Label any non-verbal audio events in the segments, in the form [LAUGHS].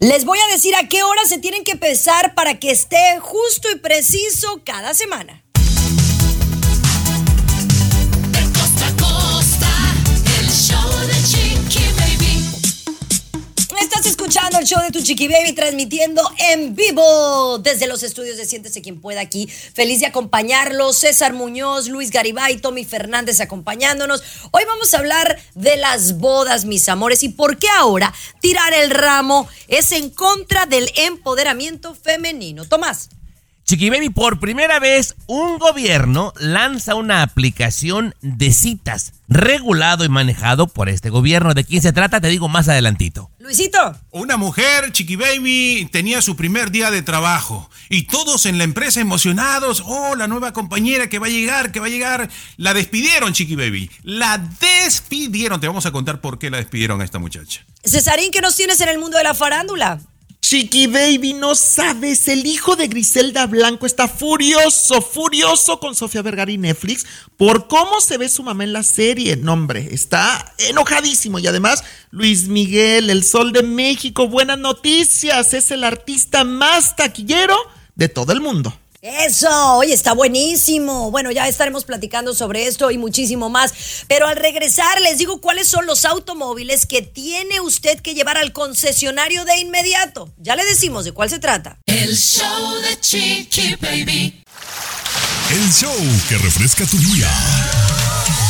Les voy a decir a qué hora se tienen que pesar para que esté justo y preciso cada semana. El show de tu Chiqui Baby transmitiendo en vivo desde los estudios de Siéntese quien pueda aquí. Feliz de acompañarlos. César Muñoz, Luis Garibay, Tommy Fernández acompañándonos. Hoy vamos a hablar de las bodas, mis amores, y por qué ahora tirar el ramo es en contra del empoderamiento femenino. Tomás. Chiqui Baby, por primera vez un gobierno lanza una aplicación de citas regulado y manejado por este gobierno. ¿De quién se trata? Te digo más adelantito. Luisito. Una mujer, Chiqui Baby, tenía su primer día de trabajo y todos en la empresa emocionados. Oh, la nueva compañera que va a llegar, que va a llegar. La despidieron, Chiqui Baby. La despidieron. Te vamos a contar por qué la despidieron a esta muchacha. Cesarín, ¿qué nos tienes en el mundo de la farándula? Chiqui Baby, no sabes, el hijo de Griselda Blanco está furioso, furioso con Sofía Vergara y Netflix por cómo se ve su mamá en la serie. No, hombre, está enojadísimo. Y además, Luis Miguel, el Sol de México, buenas noticias, es el artista más taquillero de todo el mundo. Eso, oye, está buenísimo. Bueno, ya estaremos platicando sobre esto y muchísimo más. Pero al regresar les digo cuáles son los automóviles que tiene usted que llevar al concesionario de inmediato. Ya le decimos de cuál se trata. El show de Chiqui Baby. El show que refresca tu día.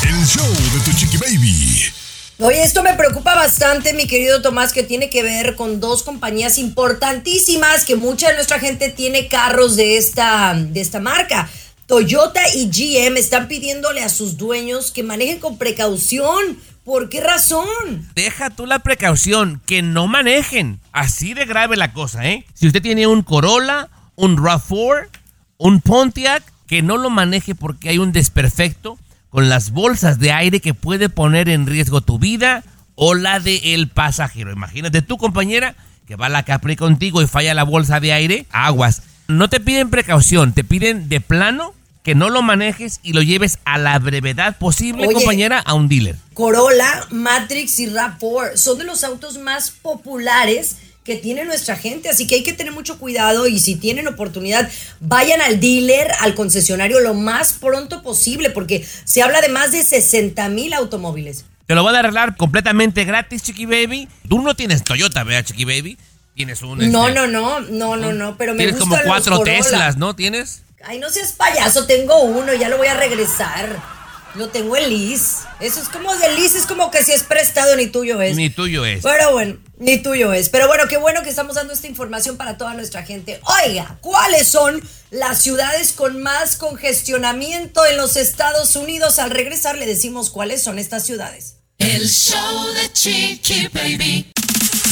El show de tu Chiqui Baby. Oye, esto me preocupa bastante, mi querido Tomás, que tiene que ver con dos compañías importantísimas que mucha de nuestra gente tiene carros de esta, de esta marca. Toyota y GM están pidiéndole a sus dueños que manejen con precaución. ¿Por qué razón? Deja tú la precaución, que no manejen. Así de grave la cosa, ¿eh? Si usted tiene un Corolla, un RAV4, un Pontiac, que no lo maneje porque hay un desperfecto con las bolsas de aire que puede poner en riesgo tu vida o la del el pasajero. Imagínate tu compañera que va a la Capri contigo y falla la bolsa de aire, aguas. No te piden precaución, te piden de plano que no lo manejes y lo lleves a la brevedad posible, Oye. compañera, a un dealer. Corolla, Matrix y RAV4 son de los autos más populares que tiene nuestra gente, así que hay que tener mucho cuidado y si tienen oportunidad, vayan al dealer, al concesionario lo más pronto posible, porque se habla de más de 60 mil automóviles. Te lo voy a arreglar completamente gratis, Chiqui Baby. Tú no tienes Toyota, ¿verdad, Chiqui Baby? Tienes un... No, este, no, no, no, no, no, pero me Tienes gustan como cuatro. Teslas, ¿no? ¿Tienes? Ay, no seas payaso, tengo uno, ya lo voy a regresar. Lo tengo en lease. Eso es como de lease, es como que si es prestado ni tuyo es. Ni tuyo es. Pero bueno, ni tuyo es. Pero bueno, qué bueno que estamos dando esta información para toda nuestra gente. Oiga, ¿cuáles son las ciudades con más congestionamiento en los Estados Unidos? Al regresar le decimos cuáles son estas ciudades. El show de Chiqui Baby.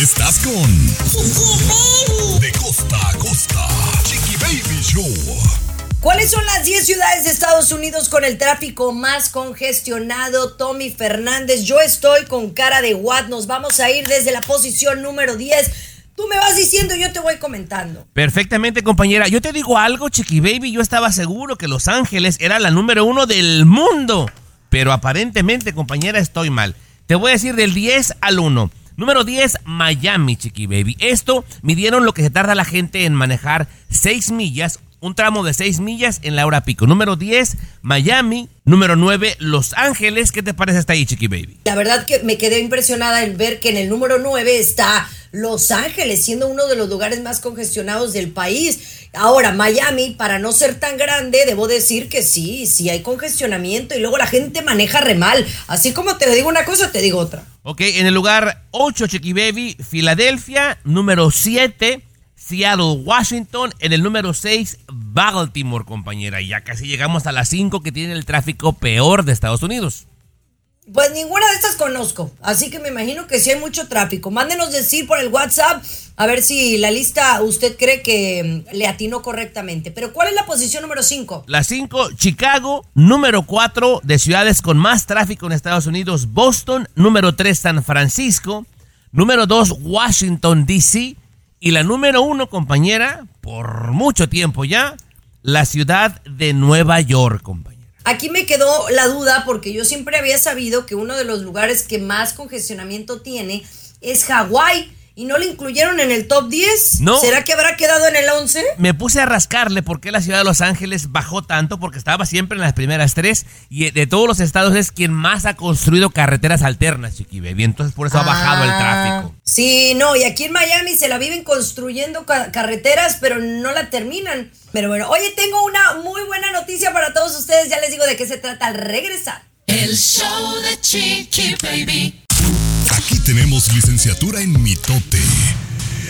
Estás con De costa a costa. Chiqui Baby Show. ¿Cuáles son las 10 ciudades de Estados Unidos con el tráfico más congestionado? Tommy Fernández, yo estoy con cara de what. Nos vamos a ir desde la posición número 10. Tú me vas diciendo, yo te voy comentando. Perfectamente, compañera. Yo te digo algo, Chiqui Baby. Yo estaba seguro que Los Ángeles era la número uno del mundo. Pero aparentemente, compañera, estoy mal. Te voy a decir del 10 al 1. Número 10, Miami, Chiqui Baby. Esto midieron lo que se tarda la gente en manejar 6 millas, un tramo de 6 millas en la hora pico. Número 10, Miami. Número 9, Los Ángeles. ¿Qué te parece hasta ahí, Chiqui Baby? La verdad que me quedé impresionada en ver que en el número 9 está Los Ángeles, siendo uno de los lugares más congestionados del país. Ahora, Miami, para no ser tan grande, debo decir que sí, sí hay congestionamiento y luego la gente maneja re mal. Así como te digo una cosa, te digo otra. Ok, en el lugar 8, Chiqui Baby, Filadelfia. Número 7, Seattle, Washington. En el número 6, Baltimore, compañera. Y ya casi llegamos a las 5 que tiene el tráfico peor de Estados Unidos. Pues ninguna de estas conozco, así que me imagino que sí hay mucho tráfico. Mándenos decir por el WhatsApp a ver si la lista usted cree que mm, le atinó correctamente. Pero ¿cuál es la posición número 5? La 5, Chicago. Número 4, de ciudades con más tráfico en Estados Unidos, Boston. Número 3, San Francisco. Número 2, Washington, D.C. Y la número 1, compañera, por mucho tiempo ya, la ciudad de Nueva York, compañera. Aquí me quedó la duda porque yo siempre había sabido que uno de los lugares que más congestionamiento tiene es Hawái y no le incluyeron en el top 10. No. ¿Será que habrá quedado en el 11? Me puse a rascarle por qué la ciudad de Los Ángeles bajó tanto, porque estaba siempre en las primeras tres y de todos los estados es quien más ha construido carreteras alternas, Chiqui Baby. Entonces por eso ha bajado el Ah, tráfico. Sí, no, y aquí en Miami se la viven construyendo ca- carreteras, pero no la terminan. Pero bueno, oye, tengo una muy buena noticia para todos ustedes. Ya les digo de qué se trata al regresar. El show de Chiqui Baby. Tenemos licenciatura en mitote.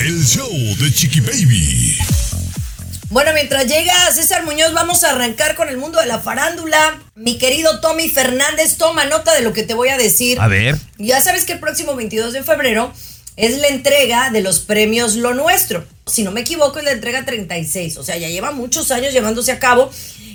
El show de Chiqui Baby. Bueno, mientras llega César Muñoz, vamos a arrancar con el mundo de la farándula. Mi querido Tommy Fernández, toma nota de lo que te voy a decir. A ver. Ya sabes que el próximo 22 de febrero es la entrega de los premios Lo Nuestro. Si no me equivoco, es la entrega 36. O sea, ya lleva muchos años llevándose a cabo.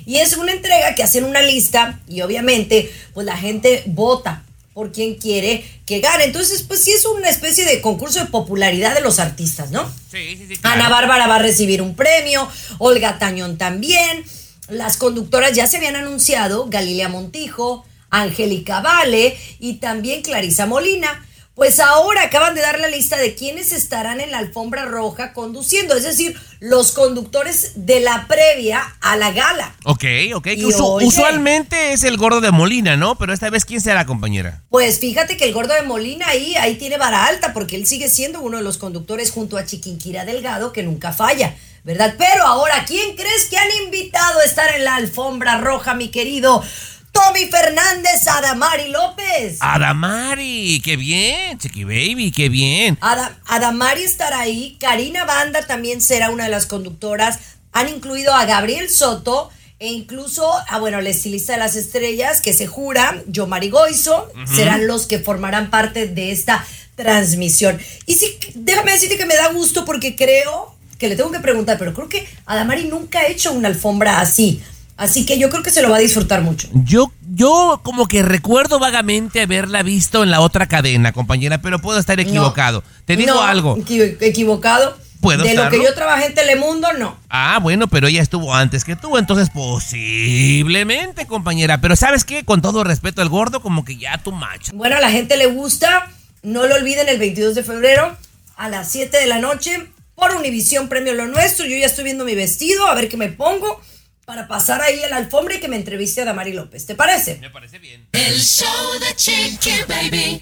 Y es una entrega que hacen una lista y obviamente, pues la gente vota por quien quiere que gane. Entonces, pues sí es una especie de concurso de popularidad de los artistas, ¿no? Sí, sí, sí. Ana Bárbara va a recibir un premio, Olga Tañón también. Las conductoras ya se habían anunciado, Galilea Montijo, Angélica Vale y también Clarisa Molina. Pues ahora acaban de dar la lista de quienes estarán en la alfombra roja conduciendo, es decir, los conductores de la previa a la gala. Ok, ok. Y Usu- oye. usualmente es el gordo de Molina, ¿no? Pero esta vez, ¿quién será, compañera? Pues fíjate que el gordo de Molina ahí, ahí tiene vara alta, porque él sigue siendo uno de los conductores junto a Chiquinquira Delgado, que nunca falla, ¿verdad? Pero ahora, ¿quién crees que han invitado a estar en la alfombra roja, mi querido Tommy Fernández, Adamari López? Adamari, qué bien, Chiqui Baby, qué bien. Ada- Adamari estará ahí, Karina Banda también será una de las conductoras. Han incluido a Gabriel Soto e incluso a, bueno, el estilista de las estrellas, que se jura, Yomari Goizo, serán los que formarán parte de esta transmisión. Y sí, déjame decirte que me da gusto porque creo que le tengo que preguntar, pero creo que Adamari nunca ha hecho una alfombra así. Así que yo creo que se lo va a disfrutar mucho. Yo, yo como que recuerdo vagamente haberla visto en la otra cadena, compañera, pero puedo estar equivocado. Te digo No, algo. equi- equivocado. ¿Puedo De lo que yo trabajé en Telemundo, no. Ah, bueno, pero ella estuvo antes que tú, entonces posiblemente, compañera. Pero ¿sabes qué? Con todo respeto al gordo, como que ya tu macho. Bueno, a la gente le gusta. No lo olviden el 22 de febrero a las 7 de la noche por Univisión Premio Lo Nuestro. Yo ya estoy viendo mi vestido, a ver qué me pongo para pasar ahí en la alfombra y que me entreviste a Damari López. ¿Te parece? Me parece bien. El show de Chiqui Baby.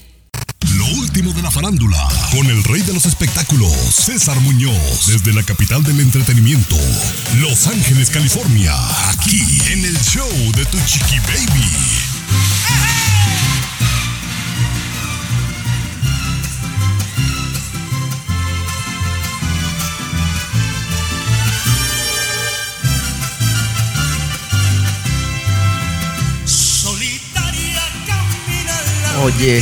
Lo último de la farándula, con el rey de los espectáculos, César Muñoz, desde la capital del entretenimiento, Los Ángeles, California, aquí en el show de Tu Chiqui Baby. Oye,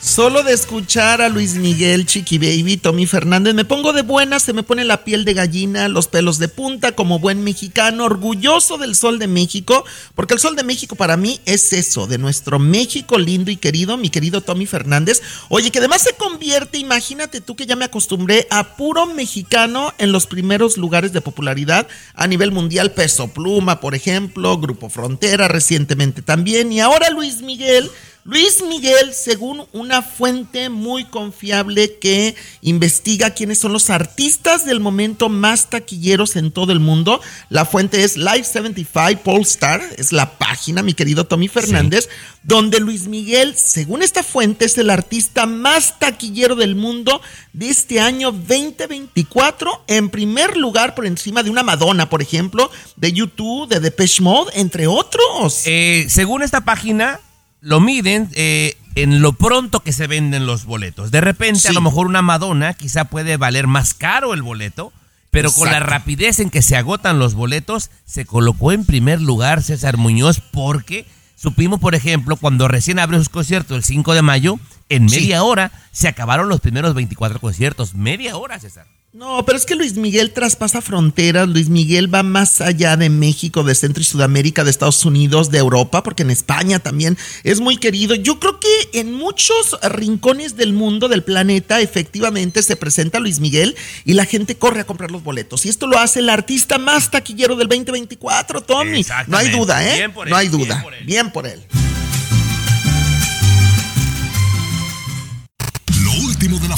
solo de escuchar a Luis Miguel, Chiqui Baby, Tommy Fernández, me pongo de buena, se me pone la piel de gallina, los pelos de punta, como buen mexicano, orgulloso del sol de México, porque el sol de México para mí es eso, de nuestro México lindo y querido, mi querido Tommy Fernández. Oye, que además se convierte, imagínate tú que ya me acostumbré a puro mexicano en los primeros lugares de popularidad a nivel mundial, Peso Pluma, por ejemplo, Grupo Frontera recientemente también, y ahora Luis Miguel. Luis Miguel, según una fuente muy confiable que investiga quiénes son los artistas del momento más taquilleros en todo el mundo, la fuente es Live 75 Polestar, es la página, mi querido Tommy Fernández, donde Luis Miguel, según esta fuente, es el artista más taquillero del mundo de este año 2024, en primer lugar por encima de una Madonna, por ejemplo, de YouTube, de Depeche Mode, entre otros. Eh, según esta página, lo miden eh, en lo pronto que se venden los boletos. De repente, a lo mejor una Madonna quizá puede valer más caro el boleto, pero con la rapidez en que se agotan los boletos, se colocó en primer lugar César Muñoz porque Supimos, por ejemplo, cuando recién abrió sus conciertos el 5 de mayo, en media hora se acabaron los primeros 24 conciertos. Media hora, César. No, pero es que Luis Miguel traspasa fronteras, Luis Miguel va más allá de México, de Centro y Sudamérica, de Estados Unidos, de Europa, porque en España también es muy querido. Yo creo que en muchos rincones del mundo, del planeta, efectivamente se presenta Luis Miguel y la gente corre a comprar los boletos. Y esto lo hace el artista más taquillero del 2024, Tommy. No hay duda, ¿eh? Bien por no hay bien duda. por él. Bien por él.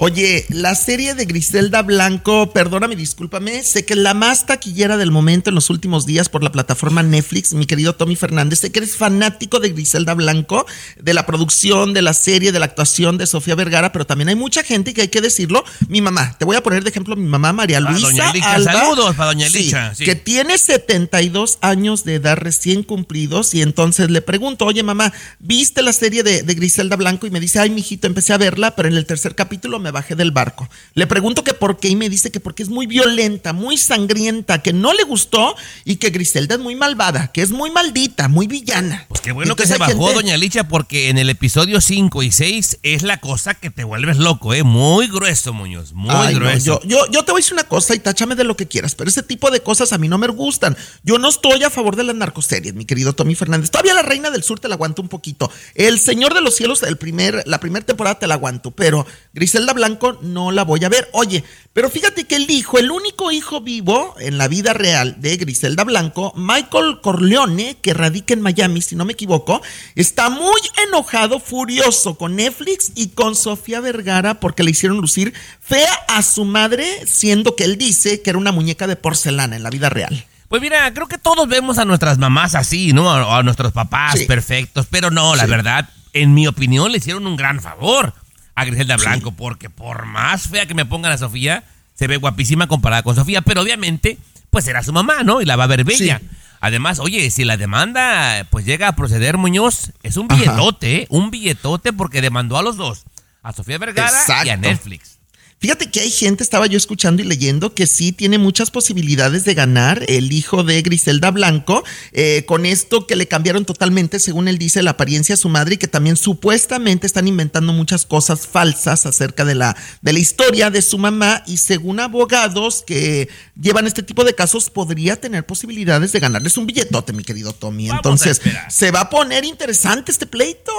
Oye, la serie de Griselda Blanco, perdóname, discúlpame, sé que es la más taquillera del momento en los últimos días por la plataforma Netflix, mi querido Tommy Fernández, sé que eres fanático de Griselda Blanco, de la producción, de la serie, de la actuación de Sofía Vergara, pero también hay mucha gente que hay que decirlo, mi mamá, te voy a poner de ejemplo mi mamá María Luisa doña Licha, Alba, saludos para doña sí, Licha, sí. que tiene 72 años de edad recién cumplidos y entonces le pregunto, oye mamá, ¿viste la serie de, de Griselda Blanco? Y me dice, ay, mijito, empecé a verla, pero en el tercer capítulo me bajé del barco. Le pregunto que por qué y me dice que porque es muy violenta, muy sangrienta, que no le gustó y que Griselda es muy malvada, que es muy maldita, muy villana. Pues qué bueno que se bajó, gente- doña Licha, porque en el episodio 5 y 6 es la cosa que te vuelves loco, ¿eh? Muy grueso, Muñoz, muy Ay, no, grueso. yo, yo, yo te voy a decir una cosa y táchame de lo que quieras, pero ese tipo de cosas a mí no me gustan. Yo no estoy a favor de las narcoseries, mi querido Tommy Fernández. Todavía la Reina del Sur te la aguanto un poquito. El Señor de los Cielos, el primer, la primera temporada te la aguanto, pero Griselda Blanco no la voy a ver. Oye, pero fíjate que el hijo, el único hijo vivo en la vida real de Griselda Blanco, Michael Corleone, que radica en Miami, si no me equivoco, está muy enojado, furioso con Netflix y con Sofía Vergara porque le hicieron lucir fea a su madre, siendo que él dice que era una muñeca de porcelana en la vida real. Pues mira, creo que todos vemos a nuestras mamás así, ¿no? A, a nuestros papás Sí. perfectos, pero no, la Sí. verdad, en mi opinión, le hicieron un gran favor a Griselda Blanco, porque por más fea que me pongan a Sofía, se ve guapísima comparada con Sofía, pero obviamente, pues era su mamá, ¿no? Y la va a ver bella. Sí. Además, oye, si la demanda pues llega a proceder, Muñoz, es un Ajá. billetote, ¿eh? Un billetote porque demandó a los dos, a Sofía Vergara y a. Netflix. Fíjate que hay gente, estaba yo escuchando y leyendo, que sí tiene muchas posibilidades de ganar el hijo de Griselda Blanco, eh, con esto que le cambiaron totalmente, según él dice, la apariencia a su madre y que también supuestamente están inventando muchas cosas falsas acerca de la, de la historia de su mamá y según abogados que llevan este tipo de casos, podría tener posibilidades de ganarles un billetote, mi querido Tommy. Vamos Entonces, se va a poner interesante este pleito.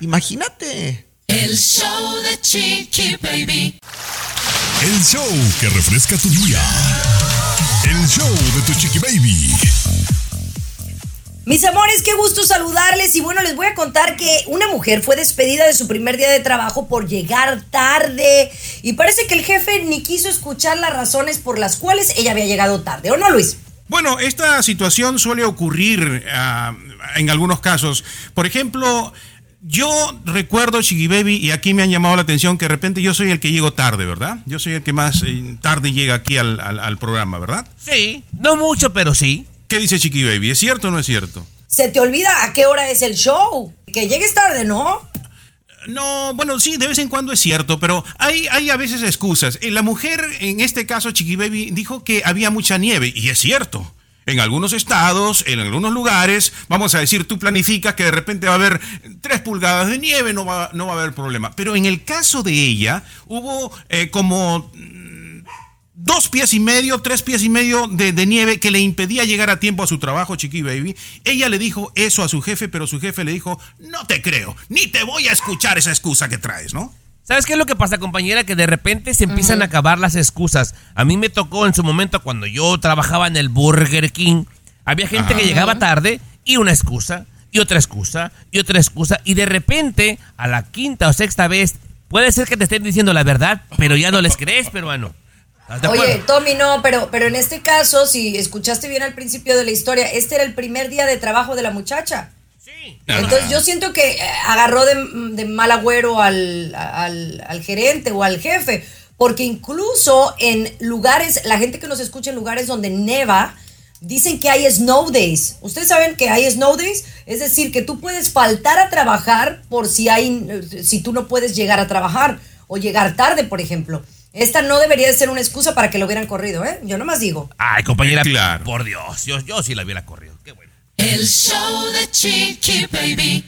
Imagínate. El show de Chiqui Baby. El show que refresca tu día. El show de Tu Chiqui Baby. Mis amores, qué gusto saludarles y bueno, les voy a contar que una mujer fue despedida de su primer día de trabajo por llegar tarde y parece que el jefe ni quiso escuchar las razones por las cuales ella había llegado tarde, ¿o no, Luis? Bueno, esta situación suele ocurrir ah, en algunos casos. Por ejemplo, yo recuerdo, Chiqui Baby, y aquí me han llamado la atención que de repente yo soy el que llego tarde, ¿verdad? Yo soy el que más eh, tarde llega aquí al, al- al programa, ¿verdad? Sí, no mucho, pero sí. ¿Qué dice Chiqui Baby? ¿Es cierto o no es cierto? Se te olvida a qué hora es el show, que llegues tarde, ¿no? No, bueno, sí, de vez en cuando es cierto, pero hay, hay a veces excusas. Eh, La mujer, en este caso, Chiqui Baby, dijo que había mucha nieve, y es cierto. En algunos estados, en algunos lugares, vamos a decir, tú planificas que de repente va a haber tres pulgadas de nieve, no va, a haber problema. Pero en el caso de ella, hubo eh, como mm, dos pies y medio, tres pies y medio de, de nieve que le impedía llegar a tiempo a su trabajo, Chiqui Baby. Ella le dijo eso a su jefe, pero su jefe le dijo, no te creo, ni te voy a escuchar esa excusa que traes, ¿no? ¿Sabes qué es lo que pasa, compañera? Que de repente se empiezan a acabar las excusas. A mí me tocó en su momento cuando yo trabajaba en el Burger King. Había gente que llegaba tarde y una excusa, y otra excusa, y otra excusa. Y de repente, a la quinta o sexta vez, puede ser que te estén diciendo la verdad, pero ya no les crees, peruano. ¿Estás de Oye? Tommy, no, pero, pero en este caso, si escuchaste bien al principio de la historia, este era el primer día de trabajo de la muchacha. Sí. Entonces yo siento que eh, agarró de, de mal agüero al, al, al gerente o al jefe, porque incluso en lugares, la gente que nos escucha en lugares donde neva, dicen que hay snow days. ¿Ustedes saben que hay snow days? Es decir, que tú puedes faltar a trabajar por si hay, si tú no puedes llegar a trabajar o llegar tarde, por ejemplo. Esta no debería de ser una excusa para que lo hubieran corrido, ¿eh? Yo nomás digo. Ay, compañera, Claro. por Dios, yo, yo sí la hubiera corrido. Qué bueno. El show de Chiqui Baby.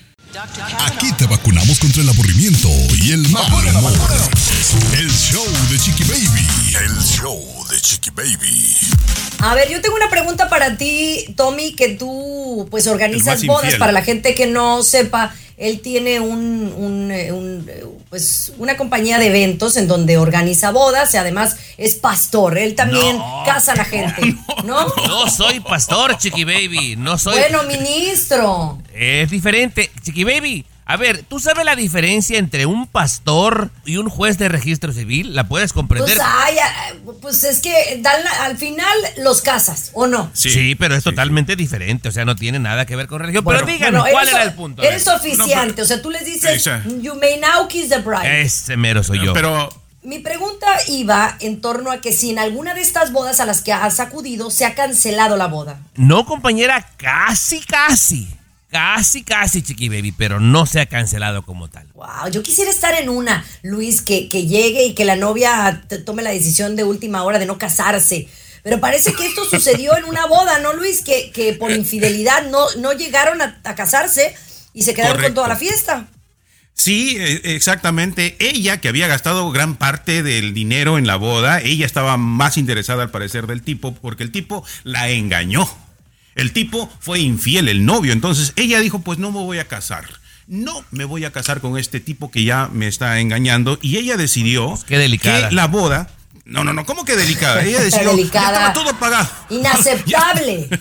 Aquí te vacunamos contra el aburrimiento y el mal humor. El show de Chiqui Baby. El show de Chiqui Baby. A ver, yo tengo una pregunta para ti, Tommy, que tú pues organizas bodas. infiel. Para la gente que no sepa, él tiene un, un, eh, un, eh, pues una compañía de eventos en donde organiza bodas y además es pastor. Él también No. casa a la gente, [LAUGHS] ¿no? No soy pastor, Chiqui Baby. No soy. Bueno, ministro. Es diferente. Chiqui Baby, a ver, ¿tú sabes la diferencia entre un pastor y un juez de registro civil? ¿La puedes comprender? Pues, ay, ah, pues es que dan al final los casas, ¿o no? Sí, pero es totalmente diferente. O sea, no tiene nada que ver con religión. Bueno, pero díganme, bueno, ¿cuál era el punto? Eres oficiante, o sea, tú les dices, you may now kiss the bride. Ese mero soy yo. Pero Mi pregunta iba en torno a que si en alguna de estas bodas a las que has acudido se ha cancelado la boda. No, compañera, casi, casi. Casi, casi, Chiqui Baby, pero no se ha cancelado como tal. Wow, yo quisiera estar en una, Luis, que, que llegue y que la novia tome la decisión de última hora de no casarse. Pero parece que esto sucedió en una boda, ¿no, Luis? Que, que por infidelidad no, no llegaron a, a casarse y se quedaron con toda la fiesta. Sí, eh, exactamente. Ella, que había gastado gran parte del dinero en la boda, ella estaba más interesada al parecer del tipo, porque el tipo la engañó. El tipo fue infiel, el novio. Entonces ella dijo, pues no me voy a casar. No me voy a casar con este tipo que ya me está engañando. Y ella decidió Pues que la boda... No, no, no, ¿cómo que delicada? Ella decidió, Delicada. ya estaba todo pagado. Inaceptable. [LAUGHS]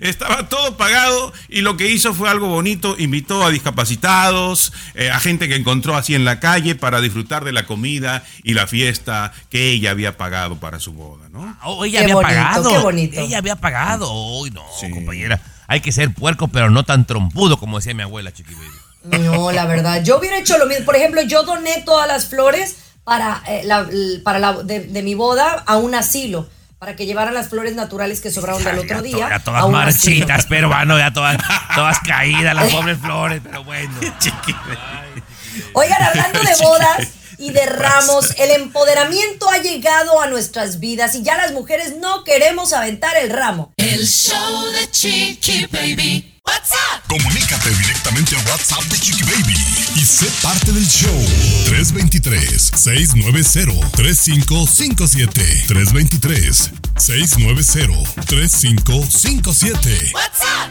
Estaba todo pagado y lo que hizo fue algo bonito, invitó a discapacitados, eh, a gente que encontró así en la calle para disfrutar de la comida y la fiesta que ella había pagado para su boda, ¿no? Oh, ella Qué había bonito, pagado. qué bonito. Ella había pagado. Uy, no, Sí. compañera. Hay que ser puerco, pero no tan trompudo como decía mi abuela, Chiqui Baby. No, la verdad. Yo hubiera hecho lo mismo. Por ejemplo, yo doné todas las flores para, eh, la, para la, de, de mi boda a un asilo. Para que llevaran las flores naturales que sobraron del otro día. ya a todas un asilo. marchitas, [LAUGHS] pero bueno, ya todas, todas caídas, las pobres flores, pero bueno. [LAUGHS] Oigan, hablando de [LAUGHS] bodas y de ramos, el empoderamiento ha llegado a nuestras vidas y ya las mujeres no queremos aventar el ramo. El show de Chiqui Baby. What's up? Comunícate directamente a WhatsApp de Chiqui Baby y sé parte del show. 323-690-3557. 323-690-3557. What's up?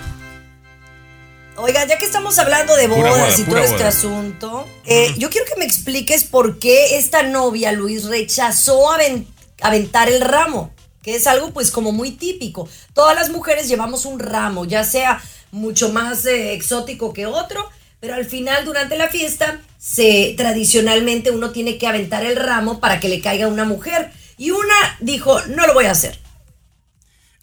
Oiga, ya que estamos hablando de bodas boda, y todo este boda. asunto, eh, yo quiero que me expliques por qué esta novia, Luis, rechazó aven- aventar el ramo, que es algo pues como muy típico. Todas las mujeres llevamos un ramo, ya sea mucho más eh, exótico que otro, pero al final durante la fiesta se tradicionalmente uno tiene que aventar el ramo para que le caiga una mujer y una dijo, no lo voy a hacer.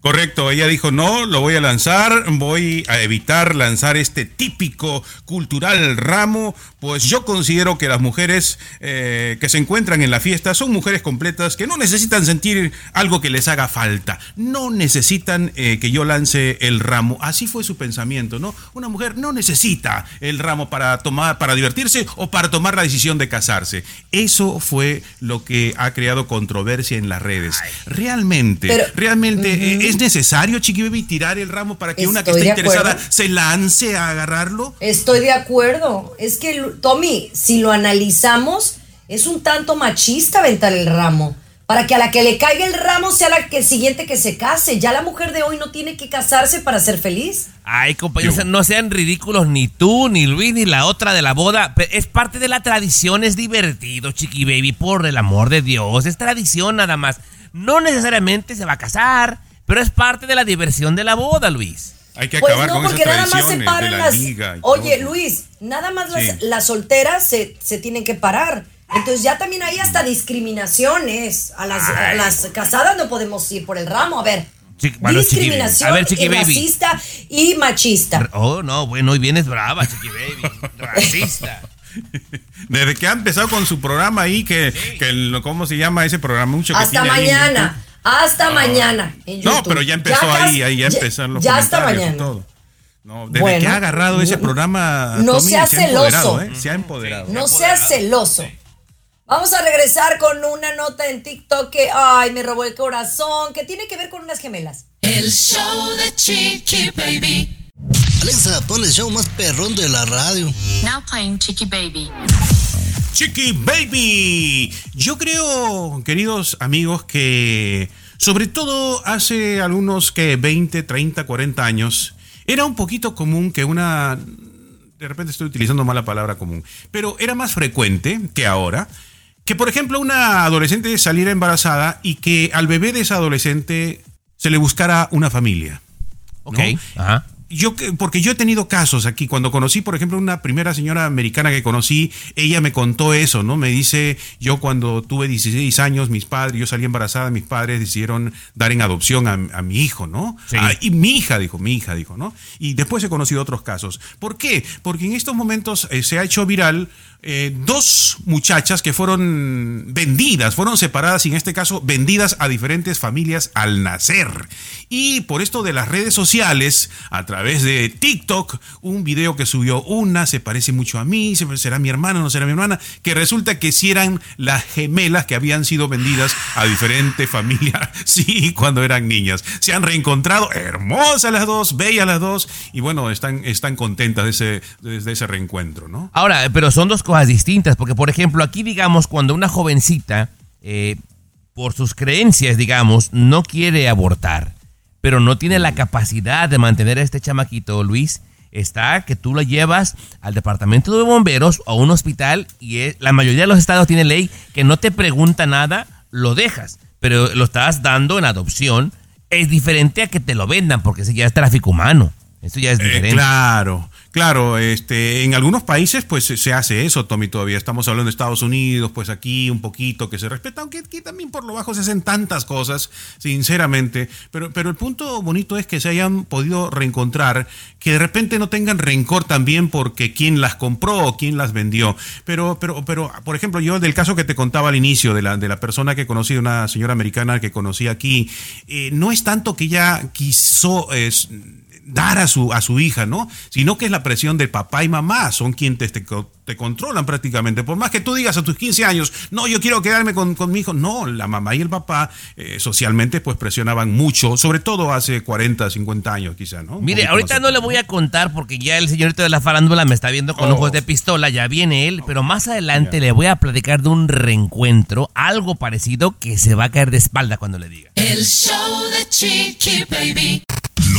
Correcto, ella dijo, no, lo voy a lanzar, voy a evitar lanzar este típico cultural ramo, pues yo considero que las mujeres eh, que se encuentran en la fiesta son mujeres completas que no necesitan sentir algo que les haga falta, no necesitan eh, que yo lance el ramo, así fue su pensamiento, ¿no? Una mujer no necesita el ramo para tomar, para divertirse o para tomar la decisión de casarse. Eso fue lo que ha creado controversia en las redes. Realmente, Pero- realmente es necesario, Chiqui Baby, tirar el ramo para que una que esté interesada acuerdo. se lance a agarrarlo. Estoy de acuerdo. Es que, Tommy, si lo analizamos, es un tanto machista aventar el ramo. Para que a la que le caiga el ramo sea la que siguiente que se case. Ya la mujer de hoy no tiene que casarse para ser feliz. Ay, compañeros, no sean ridículos ni tú, ni Luis, ni la otra de la boda. Es parte de la tradición, es divertido, Chiqui Baby, por el amor de Dios. Es tradición nada más. No necesariamente se va a casar, pero es parte de la diversión de la boda, Luis. Hay que Pues acabar no, con porque esas nada más se paran la las. Oye, todo. Luis, nada más Sí. las, las solteras se, se tienen que parar. Entonces ya también hay hasta discriminaciones. A las, a Ay. las casadas no podemos ir por el ramo. A ver. Chiqui- bueno, discriminación A ver, Chiqui y Baby. racista y machista. Oh, no, bueno, hoy vienes brava, Chiqui Baby. [LAUGHS] Racista. Desde que ha empezado con su programa ahí, que, que el- ¿cómo se llama ese programa? Mucho que Hasta tiene ahí en mañana. Hasta mañana. en No, pero ya empezó ahí, ahí ya empezaron los Ya hasta y mañana. todo. No, desde Bueno, que ha agarrado ese no- programa, no Tommy, seas se ha celoso. ¿eh? Se ha empoderado. No seas celoso. Vamos a regresar con una nota en TikTok que, ay, me robó el corazón, que tiene que ver con unas gemelas. El show de Chiqui Baby. Alexa, pon el show más perrón de la radio. Now playing Chicky Baby. Chiqui Baby. Yo creo, queridos amigos, que sobre todo hace algunos que 20, 30, 40 años, era un poquito común que una... De repente estoy utilizando mal la palabra común, pero era más frecuente que ahora. Que por ejemplo una adolescente saliera embarazada y que al bebé de esa adolescente se le buscara una familia. Ok. Ajá. Yo, que- porque yo he tenido casos aquí. Cuando conocí, por ejemplo, una primera señora americana que conocí, ella me contó eso, ¿no? Me dice, yo cuando tuve 16 años, mis padres, yo salí embarazada, mis padres decidieron dar en adopción a, a mi hijo, ¿no? Sí. Ah, y mi hija, dijo, mi hija, dijo, ¿no? Y después he conocido otros casos. ¿Por qué? Porque en estos momentos eh, se ha hecho viral eh, dos muchachas que fueron vendidas, fueron separadas y en este caso vendidas a diferentes familias al nacer. Y por esto de las redes sociales, a través de TikTok, un video que subió una, se parece mucho a mí, se- será mi hermana, no será mi hermana, que resulta que si eran las gemelas que habían sido vendidas a diferentes familias, [LAUGHS] sí, cuando eran niñas. Se han reencontrado, hermosas las dos, bellas las dos, y bueno, están, están contentas de ese, de ese reencuentro, ¿no? Ahora, pero son dos cosas distintas, porque por ejemplo, aquí digamos, cuando una jovencita, eh, por sus creencias, digamos, no quiere abortar, pero no tiene la capacidad de mantener a este chamaquito, Luis, está que tú lo llevas al departamento de bomberos o a un hospital y es- la mayoría de los estados tiene ley que no te pregunta nada, lo dejas, pero lo estás dando en adopción. Es diferente a que te lo vendan, porque ese ya es tráfico humano. Eso ya es Eh, diferente. claro, claro, este, en algunos países pues se- hace eso, Tommy, todavía estamos hablando de Estados Unidos, pues aquí un poquito que se respeta, aunque aquí también por lo bajo se hacen tantas cosas, sinceramente, pero, pero el punto bonito es que se hayan podido reencontrar, que de repente no tengan rencor también porque quién las compró o quién las vendió, pero, pero, pero, por ejemplo, yo del caso que te contaba al inicio de la, de la persona que conocí, una señora americana que conocí aquí, eh, no es tanto que ella quiso... dar a su, a su hija, ¿no? Sino que es la presión de papá y mamá, son quienes te, te, te controlan prácticamente. Por más que tú digas a tus 15 años, no, yo quiero quedarme con, con mi hijo, no, la mamá y el papá eh, socialmente pues presionaban mucho, sobre todo hace 40, 50 años quizá, ¿no? Mire, ahorita no le voy a contar porque ya el señorito de la farándula me está viendo con Oh. ojos de pistola, ya viene él, pero más adelante le voy a platicar de un reencuentro, algo parecido que se va a caer de espalda cuando le diga. El show de Chiqui Baby.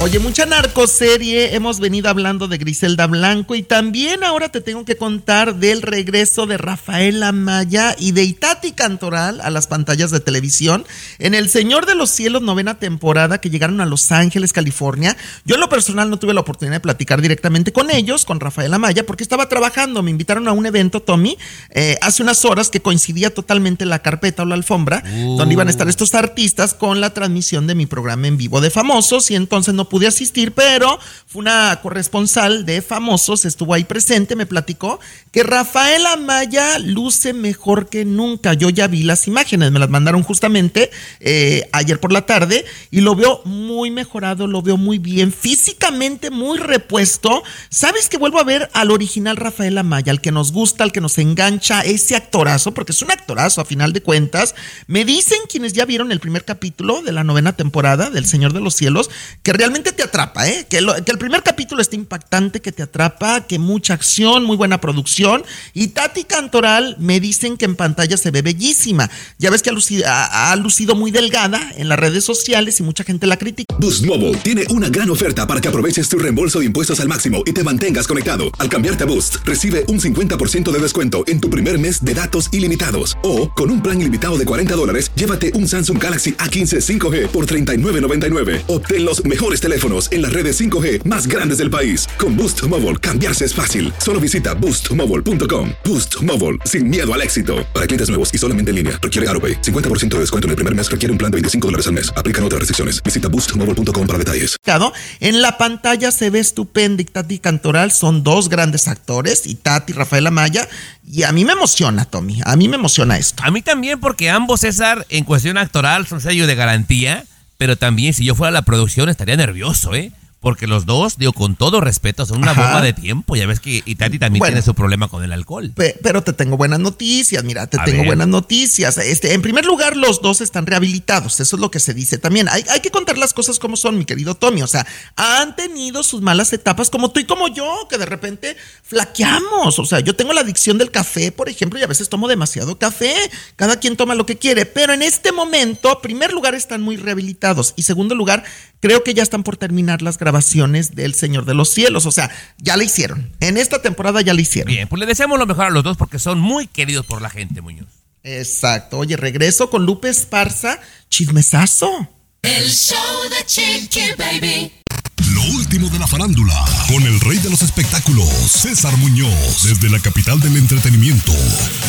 Oye, mucha narcoserie, hemos venido hablando de Griselda Blanco y también ahora te tengo que contar del regreso de Rafael Amaya y de Itati Cantoral a las pantallas de televisión en El Señor de los Cielos novena temporada que llegaron a Los Ángeles, California. Yo en lo personal no tuve la oportunidad de platicar directamente con ellos, con Rafael Amaya, porque estaba trabajando, me invitaron a un evento, Tommy, eh, hace unas horas que coincidía totalmente la carpeta o la alfombra, donde iban a estar estos artistas con la transmisión de mi programa en vivo de famosos y entonces no pude asistir, pero fue una corresponsal de famosos, estuvo ahí presente, me platicó que Rafael Amaya luce mejor que nunca. Yo ya vi las imágenes, me las mandaron justamente eh, ayer por la tarde y lo veo muy mejorado, lo veo muy bien, físicamente muy repuesto. ¿Sabes que vuelvo a ver al original Rafael Amaya, al que nos gusta, al que nos engancha, ese actorazo, porque es un actorazo a final de cuentas? Me dicen quienes ya vieron el primer capítulo de la novena temporada del Señor de los Cielos, que realmente te atrapa, ¿eh? Que, el primer capítulo está impactante, que te atrapa, que mucha acción, muy buena producción. Y Tati Cantoral me dicen que en pantalla se ve bellísima. Ya ves que ha lucido, ha lucido muy delgada en las redes sociales y mucha gente la critica. Boost Mobile tiene una gran oferta para que aproveches tu reembolso de impuestos al máximo y te mantengas conectado. Al cambiarte a Boost, recibe un 50% de descuento en tu primer mes de datos ilimitados. O, con un plan ilimitado de 40 dólares, llévate un Samsung Galaxy A15 5G por $39.99. Obtén los mejores teléfonos en las redes 5G más grandes del país. Con Boost Mobile, cambiarse es fácil. Solo visita boostmobile.com. Boost Mobile, sin miedo al éxito. Para clientes nuevos y solamente en línea, requiere AroPay. 50% de descuento en el primer mes requiere un plan de 25 dólares al mes. Aplican otras restricciones. Visita boostmobile.com para detalles. En la pantalla se ve estupendo y Tati Cantoral son dos grandes actores, y Tati Rafael Amaya, y a mí me emociona, Tommy, a mí me emociona esto. A mí también porque ambos, César, en cuestión actoral son sello de garantía, pero también si yo fuera a la producción estaría nervioso, ¿eh? Porque los dos, digo, con todo respeto, son una Ajá. bomba de tiempo. Ya ves que Itati también Bueno. tiene su problema con el alcohol. Pe- Pero te tengo buenas noticias, mira, te A tengo ver. buenas noticias. Este, en primer lugar, los dos están rehabilitados, eso es lo que se dice también. Hay, hay que contar las cosas como son, mi querido Tommy. O sea, han tenido sus malas etapas como tú y como yo, que de repente flaqueamos. O sea, yo tengo la adicción del café, por ejemplo, y a veces tomo demasiado café. Cada quien toma lo que quiere. Pero en este momento, en primer lugar, están muy rehabilitados. Y segundo lugar, creo que ya están por terminar las grabaciones del Señor de los Cielos. O sea, ya la hicieron. En esta temporada ya la hicieron. Bien, pues le deseamos lo mejor a los dos porque son muy queridos por la gente, Muñoz. Exacto. Oye, regreso con Lupe Esparza. Chismesazo. El show de Chiqui Baby. Lo último de la farándula, con el rey de los espectáculos, César Muñoz, desde la capital del entretenimiento,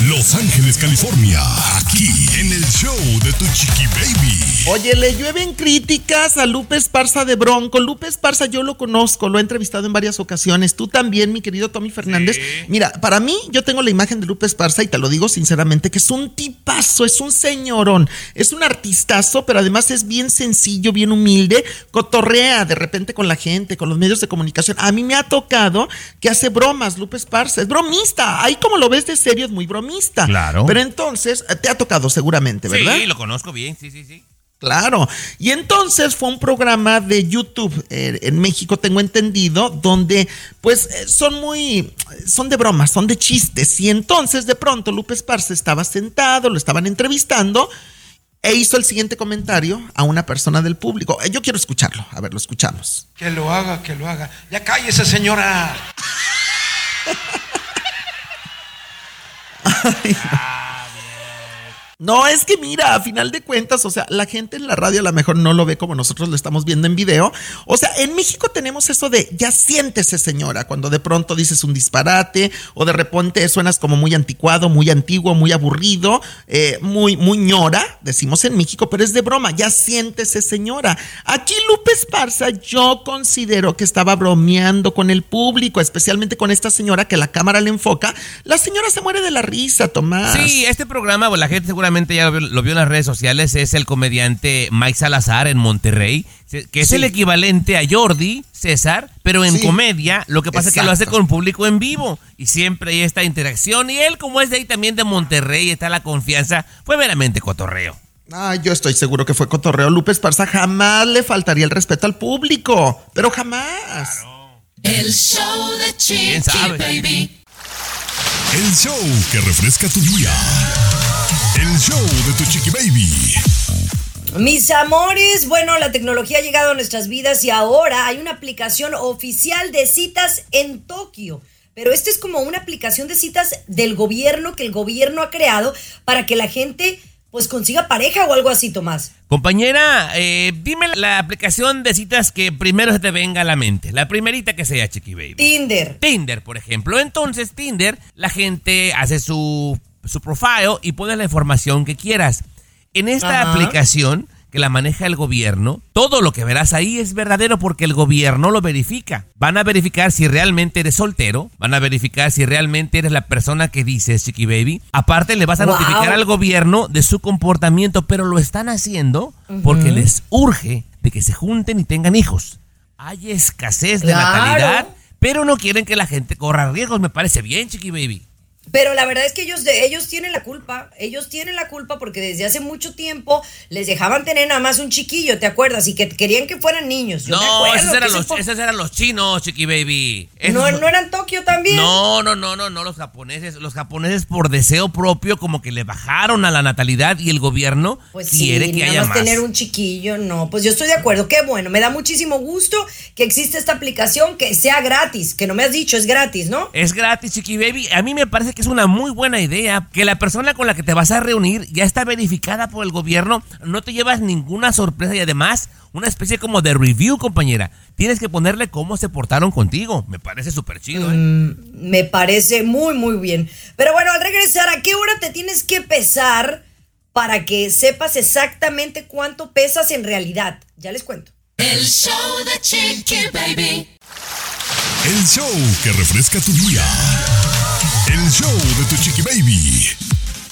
Los Ángeles, California, aquí en el show de Tu Chiqui Baby. Oye, le llueven críticas a Lupe Esparza de Bronco. Lupe Esparza yo lo conozco, lo he entrevistado en varias ocasiones. Tú también, mi querido Tommy Fernández. Mira, para mí yo tengo la imagen de Lupe Esparza y te lo digo sinceramente que es un tipazo, es un señorón, es un artistazo, pero además es bien sencillo, bien humilde, cotorrea de repente con la gente, con los medios de comunicación. A mí me ha tocado que hace bromas, Lupe Esparza, es bromista. Ahí como lo ves de serio es muy bromista. Claro. Pero entonces eh, te ha tocado seguramente, ¿verdad? Sí, lo conozco bien, sí, sí, sí. Claro. Y entonces fue un programa de YouTube eh, en México, tengo entendido, donde pues eh, son muy, son de bromas, son de chistes. Y entonces de pronto Lupe Esparza estaba sentado, lo estaban entrevistando e hizo el siguiente comentario a una persona del público. Eh, Yo quiero escucharlo. A ver, lo escuchamos. Que lo haga, que lo haga. Ya cállese, señora. [LAUGHS] No, es que mira, a final de cuentas, o sea, la gente en la radio a lo mejor no lo ve como nosotros lo estamos viendo en video. O sea, en México tenemos eso de ya siéntese, señora, cuando de pronto dices un disparate o de repente suenas como muy anticuado, muy antiguo, muy aburrido, eh, muy, muy ñora, decimos en México, pero es de broma, ya siéntese, señora. Aquí Lupe Esparza, yo considero que estaba bromeando con el público, especialmente con esta señora que la cámara le enfoca. La señora se muere de la risa, Tomás. Sí, este programa, la gente seguramente ya lo vio, lo vio en las redes sociales, es el comediante Mike Salazar en Monterrey, que es Sí. el equivalente a Jordi, César, pero en Sí. comedia, lo que pasa es que lo hace con público en vivo y siempre hay esta interacción y él como es de ahí también de Monterrey, está la confianza, fue meramente cotorreo. Ah, yo estoy seguro que fue cotorreo. Lupe Esparza jamás le faltaría el respeto al público, pero jamás. El show de ¿Quién Chiqui sabe? Baby. El show que refresca tu día. El show de Tu Chiqui Baby. Mis amores, bueno, la tecnología ha llegado a nuestras vidas y ahora hay una aplicación oficial de citas en Tokio. Pero esta es como una aplicación de citas del gobierno que el gobierno ha creado para que la gente pues consiga pareja o algo así, Tomás. Compañera, eh, dime la aplicación de citas que primero se te venga a la mente, la primerita que sea, Chiqui Baby. Tinder. Tinder, por ejemplo. Entonces, Tinder, la gente hace su, su profile y pone la información que quieras. En esta Ajá. aplicación que la maneja el gobierno, todo lo que verás ahí es verdadero porque el gobierno lo verifica. Van a verificar si realmente eres soltero, van a verificar si realmente eres la persona que dices, Chiqui Baby. Aparte, le vas a Wow. notificar al gobierno de su comportamiento, pero lo están haciendo porque les urge de que se junten y tengan hijos. Hay escasez de Claro. natalidad, pero no quieren que la gente corra riesgos. Me parece bien, Chiqui Baby. Pero la verdad es que ellos, ellos tienen la culpa. Ellos tienen la culpa porque desde hace mucho tiempo les dejaban tener nada más un chiquillo, ¿te acuerdas? Y que querían que fueran niños. Yo no, esos eran, los, esos eran los chinos, Chiqui Baby. Esos no, no eran Tokio también. no, no, no, no, no, los japoneses. Los japoneses por deseo propio como que le bajaron a la natalidad y el gobierno Pues quiere sí, que nada haya más más. tener un chiquillo, no. Pues yo estoy de acuerdo, qué bueno. Me da muchísimo gusto que existe esta aplicación que sea gratis, que no me has dicho, es gratis, ¿no? Es gratis, Chiqui Baby. A mí me parece que que es una muy buena idea que la persona con la que te vas a reunir ya está verificada por el gobierno, no te llevas ninguna sorpresa y además una especie como de review, compañera. Tienes que ponerle cómo se portaron contigo. Me parece súper chido, ¿eh? Mm, me parece muy, muy bien. Pero bueno, al regresar, ¿a qué hora te tienes que pesar para que sepas exactamente cuánto pesas en realidad? Ya les cuento. El show de Chiqui Baby. El show que refresca tu día. El show de tu chiqui baby.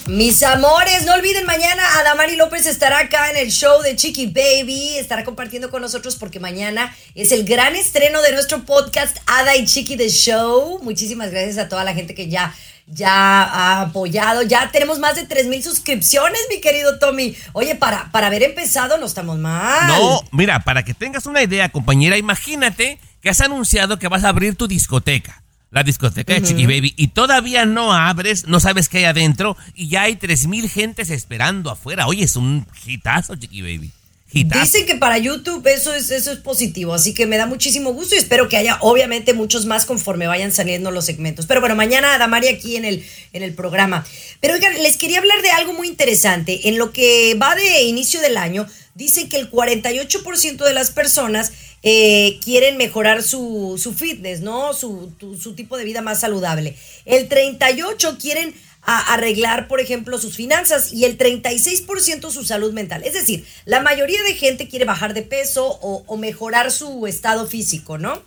Mis amores, no olviden mañana Adamari López estará acá en el show de Chiqui Baby, estará compartiendo con nosotros porque mañana es el gran estreno de nuestro podcast Ada y Chiqui The Show. Muchísimas gracias a toda la gente que ya ya ha apoyado, ya tenemos más de 3 mil suscripciones, mi querido Tommy. Oye, para, para haber empezado no estamos mal. No, mira, para que tengas una idea, compañera, imagínate que has anunciado que vas a abrir tu discoteca. La discoteca de Chiqui Baby. Y todavía no abres, no sabes qué hay adentro. Y ya hay 3000 gentes esperando afuera. Oye, es un hitazo, Chiqui Baby. Hitazo. Dicen que para YouTube eso es, eso es positivo, así que me da muchísimo gusto y espero que haya obviamente muchos más conforme vayan saliendo los segmentos. Pero bueno, mañana Damari aquí en el, en el programa. Pero oigan, les quería hablar de algo muy interesante. En lo que va de inicio del año, dicen que el 48% de las personas eh, quieren mejorar su, su fitness, ¿no? Su, tu- su tipo de vida más saludable. El 38% quieren a- arreglar, por ejemplo, sus finanzas y el 36% su salud mental. Es decir, la mayoría de gente quiere bajar de peso o, o mejorar su estado físico, ¿no?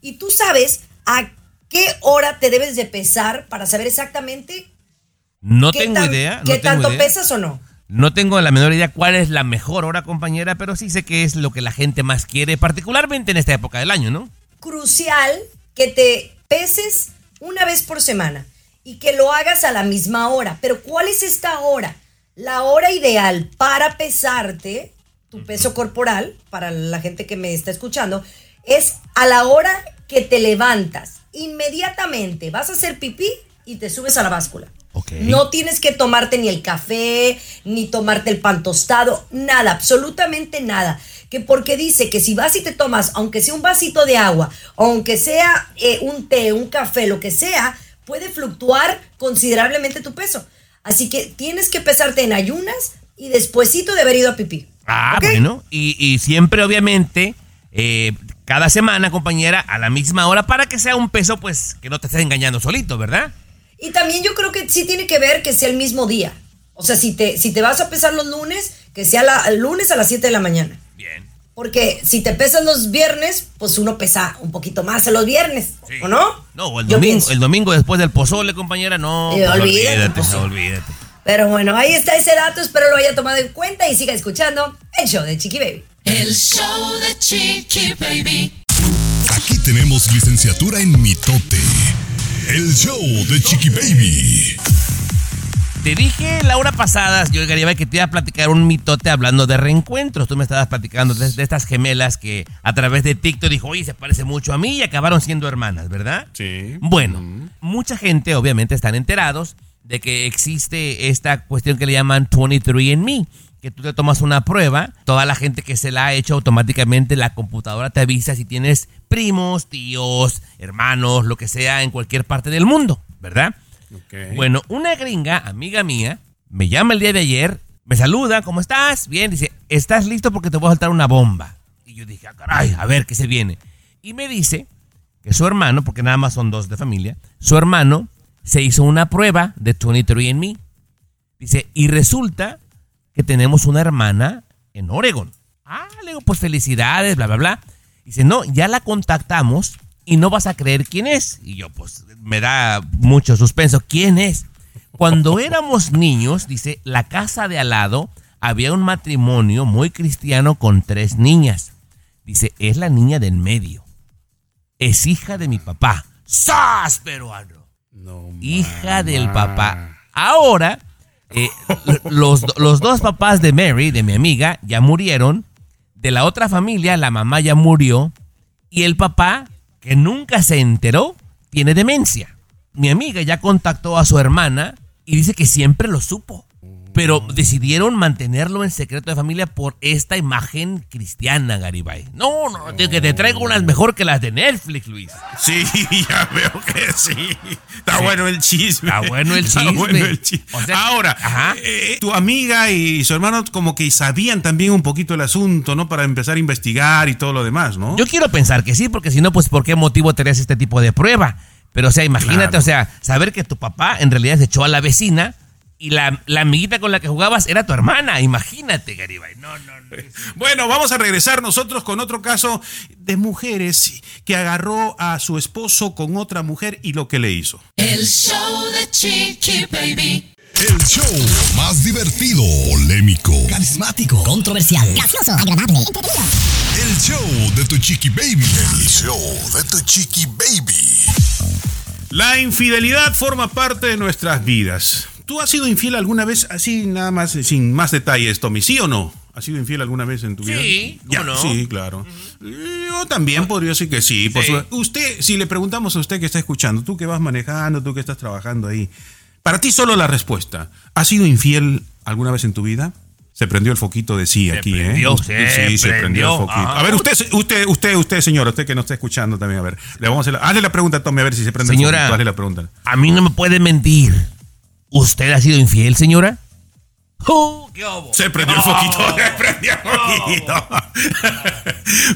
Y tú sabes a qué hora te debes de pesar para saber exactamente No qué, tengo tan- idea. no qué tengo tanto idea. pesas o no. No tengo la menor idea cuál es la mejor hora, compañera, pero sí sé que es lo que la gente más quiere, particularmente en esta época del año, ¿no? crucial que te peses una vez por semana y que lo hagas a la misma hora. Pero ¿cuál es esta hora? La hora ideal para pesarte, tu peso corporal, para la gente que me está escuchando, es a la hora que te levantas. Inmediatamente vas a hacer pipí y te subes a la báscula. No tienes que tomarte ni el café, ni tomarte el pan tostado, nada, absolutamente nada. Que porque dice que si vas y te tomas, aunque sea un vasito de agua, aunque sea eh, un té, un café, lo que sea, puede fluctuar considerablemente tu peso. Así que tienes que pesarte en ayunas y despuesito de haber ido a pipí. Ah, bueno. Y, y siempre, obviamente, eh, cada semana, compañera, a la misma hora, para que sea un peso, pues, que no te estés engañando solito, ¿verdad? Y también yo creo que sí tiene que ver que sea el mismo día. O sea, si te, si te vas a pesar los lunes, que sea la, el lunes a las 7 de la mañana. Bien. Porque si te pesas los viernes, pues uno pesa un poquito más los viernes, Sí. ¿o no? No, o el Yo domingo, pienso. el domingo después del pozole, compañera, no. Eh, pues, olvídate, olvídate, pues, sí. olvídate. Pero bueno, ahí está ese dato, espero lo haya tomado en cuenta y siga escuchando el show de Chiqui Baby. El show de Chiqui Baby. Aquí tenemos licenciatura en mitote. El show de Chiqui Baby. Te dije la hora pasada, yo Garibay, que te iba a platicar un mitote hablando de reencuentros. Tú me estabas platicando de, de estas gemelas que a través de TikTok dijo, oye, se parece mucho a mí y acabaron siendo hermanas, ¿verdad? Sí. Bueno, mucha gente obviamente están enterados de que existe esta cuestión que le llaman 23andMe, que tú te tomas una prueba, toda la gente que se la ha hecho automáticamente la computadora te avisa si tienes primos, tíos, hermanos, lo que sea en cualquier parte del mundo, ¿verdad? Bueno, una gringa, amiga mía, me llama el día de ayer, me saluda, ¿cómo estás? Bien, dice, ¿estás listo porque te voy a saltar una bomba? Y yo dije, ah, caray, a ver qué se viene. Y me dice que su hermano, porque nada más son dos de familia, su hermano se hizo una prueba de 23andMe. Dice, y resulta que tenemos una hermana en Oregon. Ah, le digo, pues felicidades, bla, bla, bla. Dice, no, ya la contactamos y no vas a creer quién es. Y yo, pues, me da mucho suspenso. ¿Quién es? Cuando [LAUGHS] éramos niños, dice, la casa de al lado había un matrimonio muy cristiano con tres niñas. Dice, es la niña del medio. Es hija de mi papá. ¡Sas, peruano! hija del papá. Ahora, eh, los, los dos papás de Mary, de mi amiga, ya murieron. De la otra familia, la mamá ya murió. Y el papá, que nunca se enteró, tiene demencia. Mi amiga ya contactó a su hermana y dice que siempre lo supo. Pero decidieron mantenerlo en secreto de familia por esta imagen cristiana, Garibay. No, no, que te traigo unas mejor que las de Netflix, Luis. Sí, [LAUGHS] ya veo que sí. Está bueno el chisme. Está bueno el Está chisme. bueno el chisme. O sea, Ahora, eh, tu amiga y su hermano como que sabían también un poquito el asunto, ¿no? Para empezar a investigar y todo lo demás, ¿no? Yo quiero pensar que sí, porque si no, pues ¿por qué motivo te harías este tipo de prueba? Pero, o sea, imagínate, Claro. o sea, saber que tu papá en realidad se echó a la vecina y la, la amiguita con la que jugabas era tu hermana. Imagínate, Garibay. No, no, no. [LAUGHS] Bueno, vamos a regresar nosotros con otro caso de mujeres que agarró a su esposo con otra mujer y lo que le hizo. El show de Chiqui Baby. El show más divertido, polémico, Carismático. Controversial. gracioso, agradable, el show de tu chiqui baby. El show de tu chiqui baby. La infidelidad forma parte de nuestras vidas. ¿Tú has sido infiel alguna vez así, nada más, eh, sin más detalles, Tommy? ¿Sí o no? ¿Has sido infiel alguna vez en tu vida? Sí, ¿cómo Ya, no? Sí, claro. Yo también podría decir que sí. por Sí. su- Usted, si le preguntamos a usted que está escuchando, tú que vas manejando, tú que estás trabajando ahí, para ti solo la respuesta. ¿Has sido infiel alguna vez en tu vida? Se prendió el foquito de sí Se aquí, prendió, ¿eh? se sí, se prendió el foquito. Ajá. A ver, usted, usted, usted, usted, señora, usted que nos está escuchando también, a ver. Le vamos a hacer la, hazle la pregunta a Tommy, a ver si se prende Señora. el foquito. Hazle la pregunta. A mí no me puede mentir. ¿Usted ha sido infiel, señora? ¡Oh, qué obo! Se prendió el foquito, [LAUGHS] se prendió el foquito.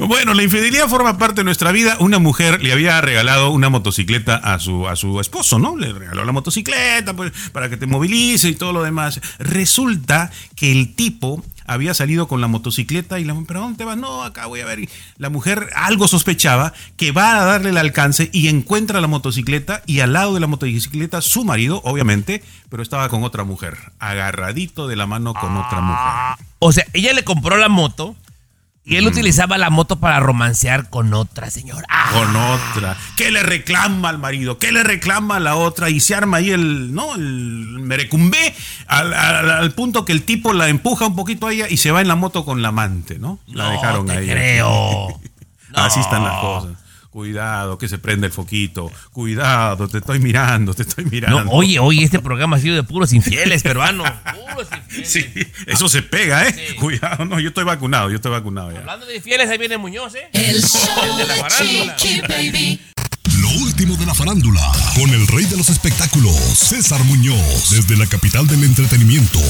[LAUGHS] bueno, la infidelidad forma parte de nuestra vida. Una mujer le había regalado una motocicleta a su, a su esposo, ¿no? Le regaló la motocicleta pues, para que te movilice y todo lo demás. Resulta que el tipo había salido con la motocicleta y la pero ¿a dónde vas? No, acá voy a ver. La mujer algo sospechaba que va a darle el alcance y encuentra la motocicleta y al lado de la motocicleta su marido, obviamente, pero estaba con otra mujer, agarradito de la mano con otra mujer. O sea, ella le compró la moto y él utilizaba la moto para romancear con otra señora. ¡Ah! Con otra. ¿Qué le reclama al marido? ¿Qué le reclama a la otra? Y se arma ahí el, ¿no? El merecumbé al, al- al punto que el tipo la empuja un poquito a ella y se va en la moto con la amante, ¿no? La No dejaron te ahí. creo. [LAUGHS] Así están las cosas. Cuidado, que se prende el foquito. Cuidado, te estoy mirando, te estoy mirando. No, oye, oye, este programa ha sido de puros infieles peruanos. [LAUGHS] Puros infieles. Sí, eso se pega, ¿eh? Cuidado, no, yo estoy vacunado, yo estoy vacunado ya. Hablando de infieles, ahí viene Muñoz, ¿eh? El show de la farándula. Chiqui Baby. Lo último de la farándula, con el rey de los espectáculos, César Muñoz, desde la capital del entretenimiento,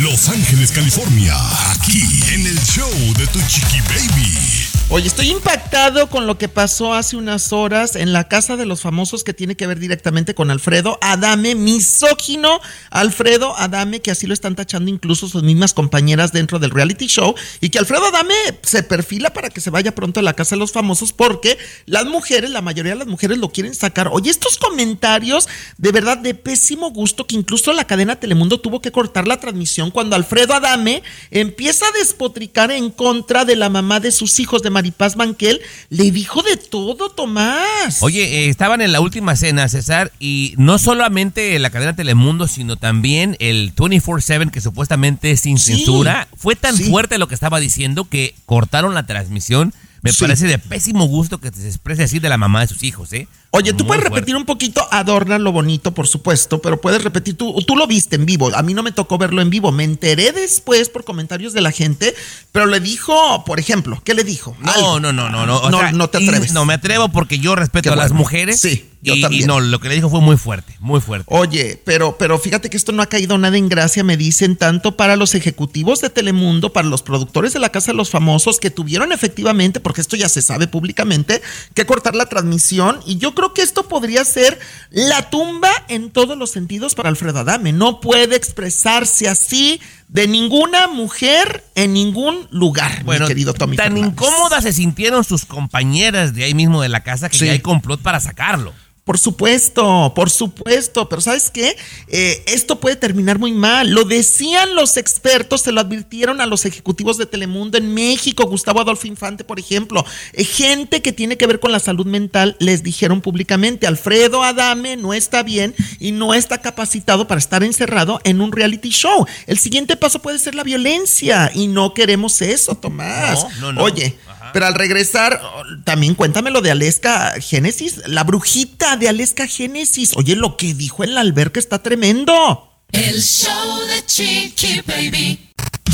Los Ángeles, California, aquí en el show de tu chiqui baby. Oye, estoy impactado con lo que pasó hace unas horas en la casa de los famosos que tiene que ver directamente con Alfredo Adame, misógino Alfredo Adame, que así lo están tachando incluso sus mismas compañeras dentro del reality show, y que Alfredo Adame se perfila para que se vaya pronto a la casa de los famosos porque las mujeres, la mayoría de las mujeres lo quieren sacar. Oye, estos comentarios de verdad de pésimo gusto que incluso la cadena Telemundo tuvo que cortar la transmisión cuando Alfredo Adame empieza a despotricar en contra de la mamá de sus hijos de Maripaz Banquel, le dijo de todo, Tomás. Oye, eh, estaban en la última cena, César, y no solamente la cadena Telemundo, sino también el 24-7, que supuestamente es sin Sí, censura. Fue tan sí. fuerte lo que estaba diciendo que cortaron la transmisión. Me Sí. parece de pésimo gusto que se exprese así de la mamá de sus hijos, ¿eh? Oye, tú puedes fuerte. repetir un poquito, adorna lo bonito, por supuesto, pero puedes repetir, tú, tú lo viste en vivo, a mí no me tocó verlo en vivo, me enteré después por comentarios de la gente, pero le dijo, por ejemplo, ¿qué le dijo? No, Algo. no, no, no, no. o no, sea, no te atreves. No me atrevo porque yo respeto a las mujeres. Sí, yo y, también. y no, lo que le dijo fue muy fuerte, muy fuerte. Oye, pero, pero fíjate que esto no ha caído nada en gracia, me dicen, tanto para los ejecutivos de Telemundo, para los productores de la Casa de los Famosos, que tuvieron efectivamente, porque esto ya se sabe públicamente, que cortar la transmisión. Y yo creo que esto podría ser la tumba en todos los sentidos para Alfredo Adame. No puede expresarse así de ninguna mujer en ningún lugar, Bueno, mi querido Tommy. tan Fernández. incómodas se sintieron sus compañeras de ahí mismo de la casa que Sí. ya hay complot para sacarlo. Por supuesto, por supuesto, pero ¿sabes qué? Eh, esto puede terminar muy mal. Lo decían los expertos, se lo advirtieron a los ejecutivos de Telemundo en México, Gustavo Adolfo Infante, por ejemplo. Eh, gente que tiene que ver con la salud mental les dijeron públicamente, Alfredo Adame no está bien y no está capacitado para estar encerrado en un reality show. El siguiente paso puede ser la violencia y no queremos eso, Tomás. No, no, no. Oye, pero al regresar, también cuéntame lo de Aleska Génesis, la brujita de Aleska Génesis. Oye, lo que dijo en la alberca está tremendo. El show de Chiqui Baby.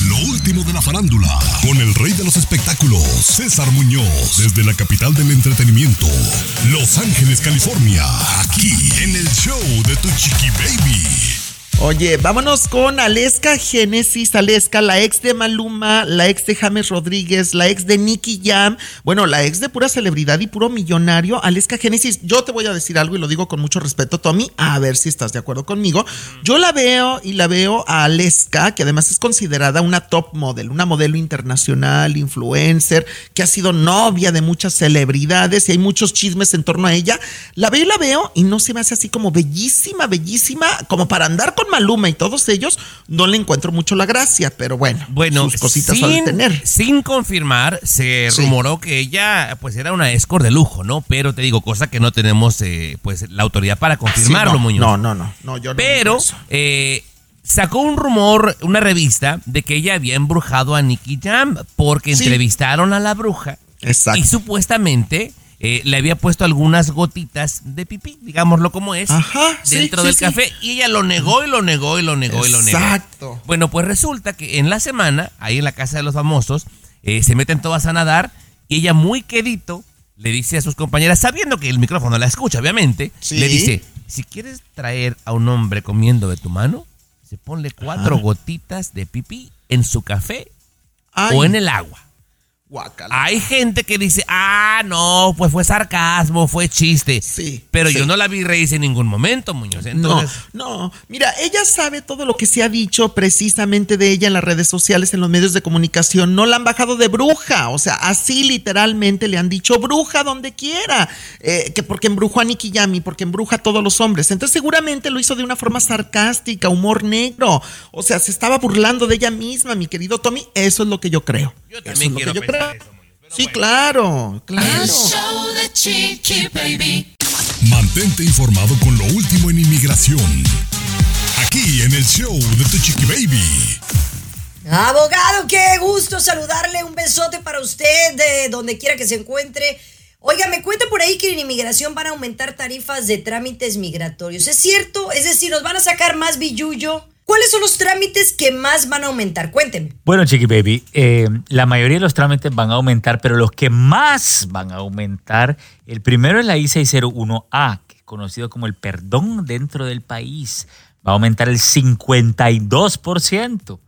Lo último de la farándula, con el rey de los espectáculos, César Muñoz, desde la capital del entretenimiento, Los Ángeles, California, aquí en el show de Tu Chiqui Baby. Oye, vámonos con Aleska Genesis, Aleska, la ex de Maluma, la ex de James Rodríguez, la ex de Nicky Jam, bueno, la ex de pura celebridad y puro millonario, Aleska Genesis. Yo te voy a decir algo y lo digo con mucho respeto, Tommy, a ver si estás de acuerdo conmigo. Yo la veo y la veo a Aleska, que además es considerada una top model, una modelo internacional, influencer, que ha sido novia de muchas celebridades y hay muchos chismes en torno a ella. La veo y la veo y no se me hace así como bellísima, bellísima, como para andar con Maluma y todos ellos, no le encuentro mucho la gracia, pero bueno, Bueno, sus cositas sin, tener. sin confirmar, se Sí. rumoró que ella pues era una escort de lujo, ¿no? Pero te digo, cosa que no tenemos eh, pues la autoridad para confirmarlo, Sí, no, Muñoz. No, no, no, no, yo no Pero eh, sacó un rumor, una revista, de que ella había embrujado a Nicky Jam porque Sí. entrevistaron a la bruja Exacto. y supuestamente eh, le había puesto algunas gotitas de pipí, digámoslo como es, Ajá, dentro sí, del sí. café y ella lo negó y lo negó y lo negó y lo negó. Exacto. Bueno, pues resulta que en la semana, ahí en la casa de los famosos, eh, se meten todas a nadar y ella muy quedito le dice a sus compañeras, sabiendo que el micrófono la escucha, obviamente, le dice, si quieres traer a un hombre comiendo de tu mano, se ponle cuatro gotitas de pipí en su café Ay, o en el agua. Hay gente que dice, ah, no, pues fue sarcasmo, fue chiste. Sí, Pero sí. yo no la vi reírse en ningún momento, Muñoz. Entonces, no, no. Mira, ella sabe todo lo que se ha dicho precisamente de ella en las redes sociales, en los medios de comunicación. No la han bajado de bruja. O sea, así literalmente le han dicho bruja donde quiera. Eh, que porque embrujó a Nicky Yami, porque embruja a todos los hombres. Entonces, seguramente lo hizo de una forma sarcástica, humor negro. O sea, se estaba burlando de ella misma, mi querido Tommy. Eso es lo que yo creo. yo Eso también es lo quiero que yo creo. Sí, bueno. claro, claro. El show de Chiqui Baby. Mantente informado con lo último en inmigración. Aquí en el show de Tu Chiqui Baby. Abogado, qué gusto saludarle. Un besote para usted de donde quiera que se encuentre. Oiga, me cuenta por ahí que en inmigración van a aumentar tarifas de trámites migratorios. ¿Es cierto? Es decir, ¿nos van a sacar más billuyo? ¿Cuáles son los trámites que más van a aumentar? Cuénteme. Bueno, Chiqui Baby, eh, la mayoría de los trámites van a aumentar, pero los que más van a aumentar, el primero es la I-601A, que es conocido como el perdón dentro del país. Va a aumentar el 52%.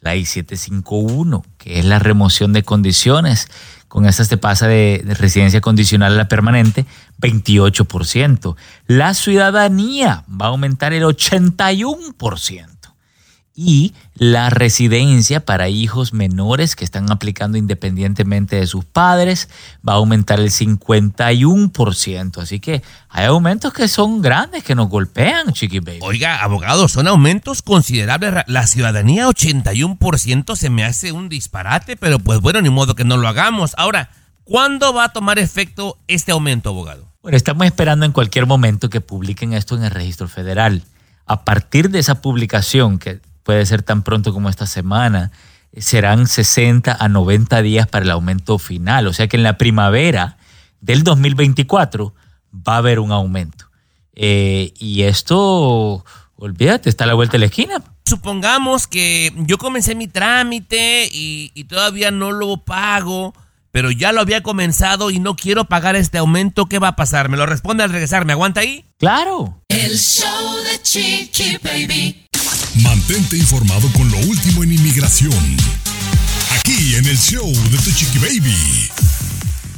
La I-751, que es la remoción de condiciones. Con esta te pasa de, de residencia condicional a la permanente, 28%. La ciudadanía va a aumentar el 81% y la residencia para hijos menores que están aplicando independientemente de sus padres va a aumentar el 51%. Así que hay aumentos que son grandes, que nos golpean, Chiqui Baby. Oiga, abogado, son aumentos considerables. La ciudadanía 81% se me hace un disparate, pero pues bueno, ni modo que no lo hagamos. Ahora, ¿cuándo va a tomar efecto este aumento, abogado? Bueno, estamos esperando en cualquier momento que publiquen esto en el registro federal. A partir de esa publicación, que puede ser tan pronto como esta semana, serán 60 a 90 días para el aumento final. O sea que en la primavera del 2024 va a haber un aumento. Eh, y esto, olvídate, está a la vuelta de la esquina. Supongamos que yo comencé mi trámite y, y todavía no lo pago, pero ya lo había comenzado y no quiero pagar este aumento. ¿Qué va a pasar? ¿Me lo responde al regresar? ¿Me aguanta ahí? Claro. El show de Chiqui Baby. Mantente informado con lo último en inmigración. Aquí en el show de Tu Chiqui Baby.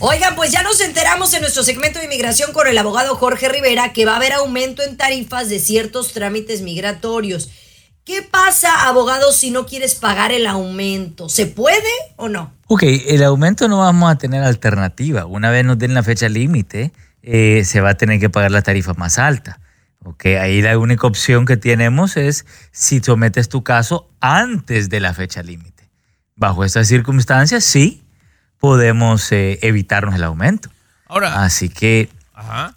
Oigan, pues ya nos enteramos en nuestro segmento de inmigración con el abogado Jorge Rivera que va a haber aumento en tarifas de ciertos trámites migratorios. ¿Qué pasa, abogado, si no quieres pagar el aumento? ¿Se puede o no? Ok, el aumento no vamos a tener alternativa. Una vez nos den la fecha límite, eh, se va a tener que pagar la tarifa más alta. Ok, ahí la única opción que tenemos es si sometes tu caso antes de la fecha límite. Bajo estas circunstancias, sí, podemos eh, evitarnos el aumento. Ahora, Así que ajá.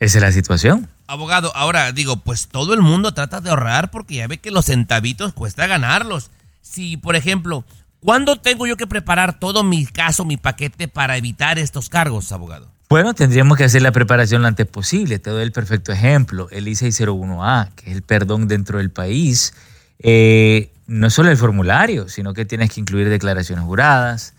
esa es la situación. Abogado, ahora digo, pues todo el mundo trata de ahorrar porque ya ve que los centavitos cuesta ganarlos. Si, por ejemplo, ¿cuándo tengo yo que preparar todo mi caso, mi paquete para evitar estos cargos, abogado? Bueno, tendríamos que hacer la preparación lo antes posible. Te doy el perfecto ejemplo. El I-601A, que es el perdón dentro del país, eh, no solo el formulario, sino que tienes que incluir declaraciones juradas,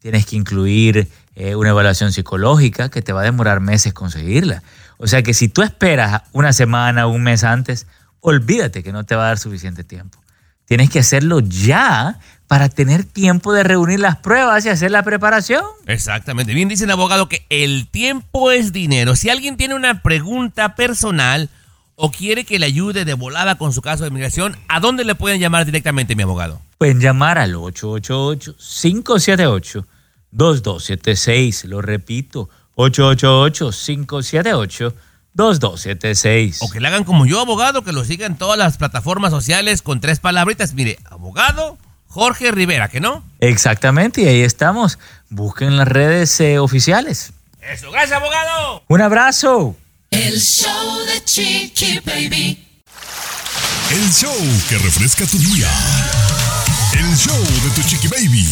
tienes que incluir eh, una evaluación psicológica que te va a demorar meses conseguirla. O sea que si tú esperas una semana o un mes antes, olvídate que no te va a dar suficiente tiempo. Tienes que hacerlo ya para tener tiempo de reunir las pruebas y hacer la preparación. Exactamente. Bien dice el abogado que el tiempo es dinero. Si alguien tiene una pregunta personal o quiere que le ayude de volada con su caso de inmigración, ¿a dónde le pueden llamar directamente, mi abogado? Pueden llamar al 888-578-2276. Lo repito, 888-578-2276. O que le hagan como yo, abogado, que lo sigan en todas las plataformas sociales con tres palabritas. Mire, abogado Jorge Rivera, ¿que no? Exactamente, y ahí estamos. Busquen las redes eh, oficiales. Eso, gracias, abogado. Un abrazo. El show de Chiqui Baby. El show que refresca tu día. El show de tu chiqui baby.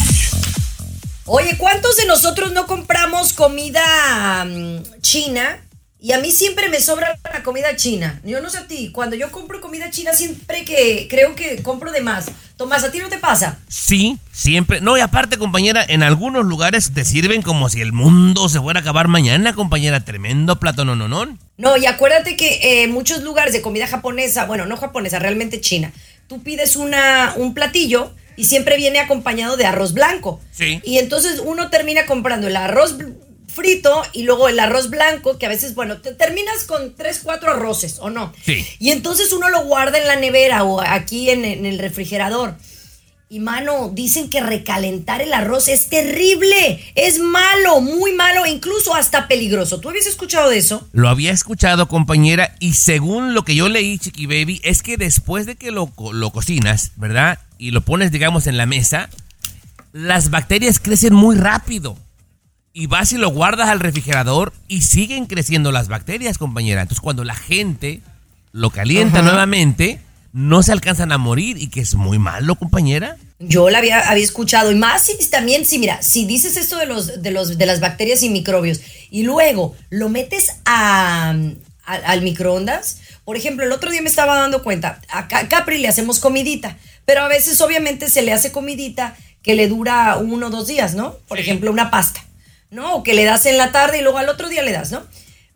Oye, ¿cuántos de nosotros no compramos comida mm, china? Y a mí siempre me sobra la comida china. Yo no sé a ti, cuando yo compro comida china siempre que creo que compro de más. Tomás, ¿a ti no te pasa? Sí, siempre. No, y aparte, compañera, en algunos lugares te sirven como si el mundo se fuera a acabar mañana, compañera. Tremendo plato, no, no, no. No, y acuérdate que en muchos lugares de comida japonesa, bueno, no japonesa, realmente china, tú pides una, un platillo y siempre viene acompañado de arroz blanco. Sí. Y entonces uno termina comprando el arroz bl- frito y luego el arroz blanco, que a veces, bueno, te terminas con tres, cuatro arroces, ¿o no? Sí. Y entonces uno lo guarda en la nevera o aquí en, en el refrigerador. Y mano, dicen que recalentar el arroz es terrible, es malo, muy malo incluso hasta peligroso. ¿Tú habías escuchado de eso? Lo había escuchado, compañera, y según lo que yo leí, Chiqui Baby, es que después de que lo, lo cocinas, ¿verdad? Y lo pones, digamos, en la mesa, las bacterias crecen muy rápido. Y vas y lo guardas al refrigerador y siguen creciendo las bacterias, compañera. Entonces, cuando la gente lo calienta Ajá. nuevamente, no se alcanzan a morir y que es muy malo, compañera. Yo la había, había escuchado y más si también, si mira, si dices esto de los, de los de las bacterias y microbios y luego lo metes a, a- al microondas, por ejemplo, el otro día me estaba dando cuenta, a Ca- Capri le hacemos comidita, pero a veces obviamente se le hace comidita que le dura uno o dos días, ¿no? Por ejemplo, una pasta, ¿no? O que le das en la tarde y luego al otro día le das, ¿no?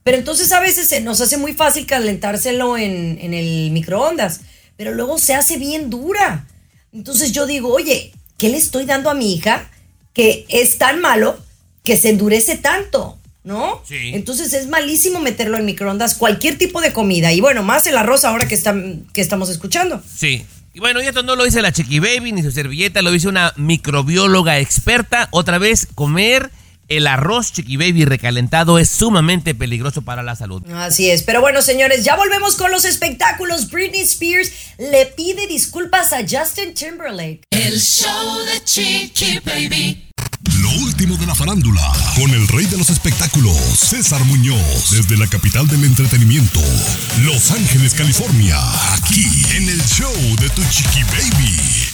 Pero entonces a veces se nos hace muy fácil calentárselo en, en el microondas, pero luego se hace bien dura. Entonces yo digo, oye, ¿qué le estoy dando a mi hija que es tan malo que se endurece tanto? ¿No? Sí. Entonces es malísimo meterlo en microondas, cualquier tipo de comida. Y bueno, más el arroz ahora que, están, que estamos escuchando. Sí. Y bueno, y esto no lo dice la Chiqui Baby ni su servilleta, lo dice una microbióloga experta. Otra vez, comer el arroz Chiqui Baby recalentado es sumamente peligroso para la salud. Así es. Pero bueno, señores, ya volvemos con los espectáculos. Britney Spears le pide disculpas a Justin Timberlake. El show de Chiqui Baby. Lo último de la farándula, con el rey de los espectáculos, César Muñoz, desde la capital del entretenimiento, Los Ángeles, California, aquí en el show de Tu Chiqui Baby.